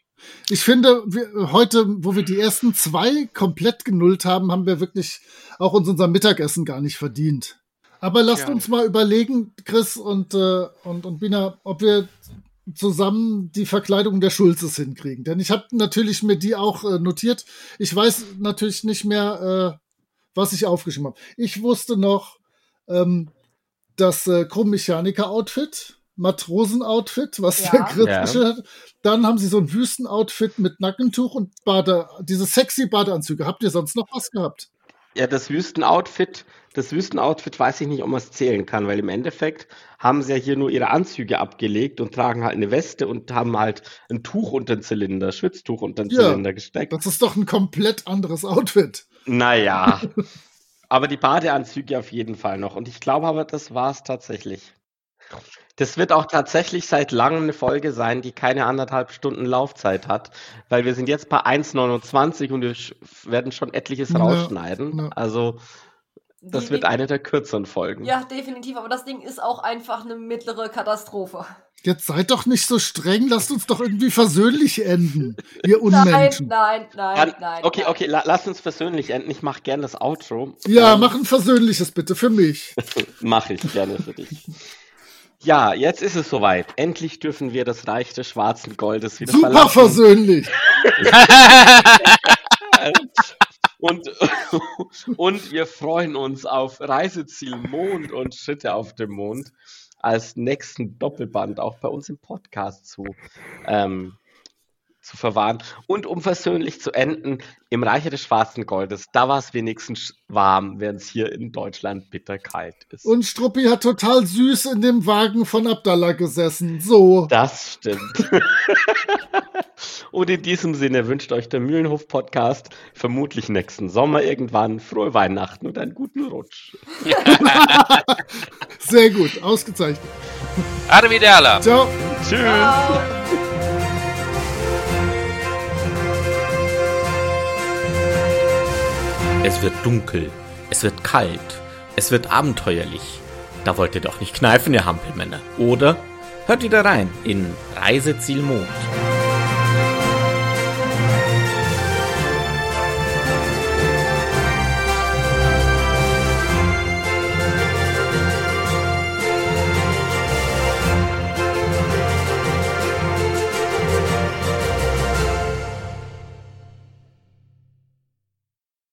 Ich finde, wir, heute, wo wir die ersten zwei komplett genullt haben, haben wir wirklich auch uns unser Mittagessen gar nicht verdient. Aber lasst Ja. uns mal überlegen, Chris und, äh, und, und Bina, ob wir zusammen die Verkleidung der Schulzes hinkriegen. Denn ich habe natürlich mir die auch äh, notiert. Ich weiß natürlich nicht mehr, äh, was ich aufgeschrieben habe. Ich wusste noch ähm, das äh, Chrommechaniker-Outfit, Matrosen-Outfit, was Ja. der Chris Ja. hat. Dann haben sie so ein Wüstenoutfit mit Nackentuch und Bade, diese sexy Badeanzüge. Habt ihr sonst noch was gehabt? Ja, das Wüstenoutfit, das Wüstenoutfit weiß ich nicht, ob man es zählen kann, weil im Endeffekt haben sie ja hier nur ihre Anzüge abgelegt und tragen halt eine Weste und haben halt ein Tuch unter den Zylinder, Schwitztuch unter den Ja. Zylinder gesteckt. Das ist doch ein komplett anderes Outfit. Naja. [laughs] aber die Badeanzüge auf jeden Fall noch. Und ich glaube aber, das war es tatsächlich. Das wird auch tatsächlich seit langem eine Folge sein, die keine anderthalb Stunden Laufzeit hat, weil wir sind jetzt bei 1,29 und wir werden schon etliches Ja, rausschneiden. ja. Also das Die- wird eine der kürzeren Folgen. Ja, definitiv, aber das Ding ist auch einfach eine mittlere Katastrophe. Jetzt seid doch nicht so streng, lasst uns doch irgendwie versöhnlich enden, ihr [laughs] Nein, Unmenschen. nein, nein, Dann, nein. okay, nein. okay, la lass uns persönlich enden. Ich mache gerne das Outro. Ja, Ähm, mach ein versöhnliches bitte für mich. [laughs] Mache ich gerne für dich. [laughs] Ja, jetzt ist es soweit. Endlich dürfen wir das Reich des schwarzen Goldes wieder Super verlassen. versöhnlich. [laughs] Und, und wir freuen uns auf Reiseziel Mond und Schritte auf dem Mond als nächsten Doppelband auch bei uns im Podcast zu, ähm, zu verwahren. Und um versöhnlich zu enden, im Reiche des schwarzen Goldes, da war es wenigstens warm, während es hier in Deutschland bitterkalt ist. Und Struppi hat total süß in dem Wagen von Abdallah gesessen. So. Das stimmt. Und in diesem Sinne wünscht euch der Mühlenhof Podcast vermutlich nächsten Sommer irgendwann frohe Weihnachten und einen guten Rutsch. [laughs] Sehr gut, ausgezeichnet. Arrivederla. Ciao. Tschüss. Ciao. Es wird dunkel, es wird kalt, es wird abenteuerlich. Da wollt ihr doch nicht kneifen, ihr Hampelmänner, oder? Hört wieder rein in Reiseziel Mond.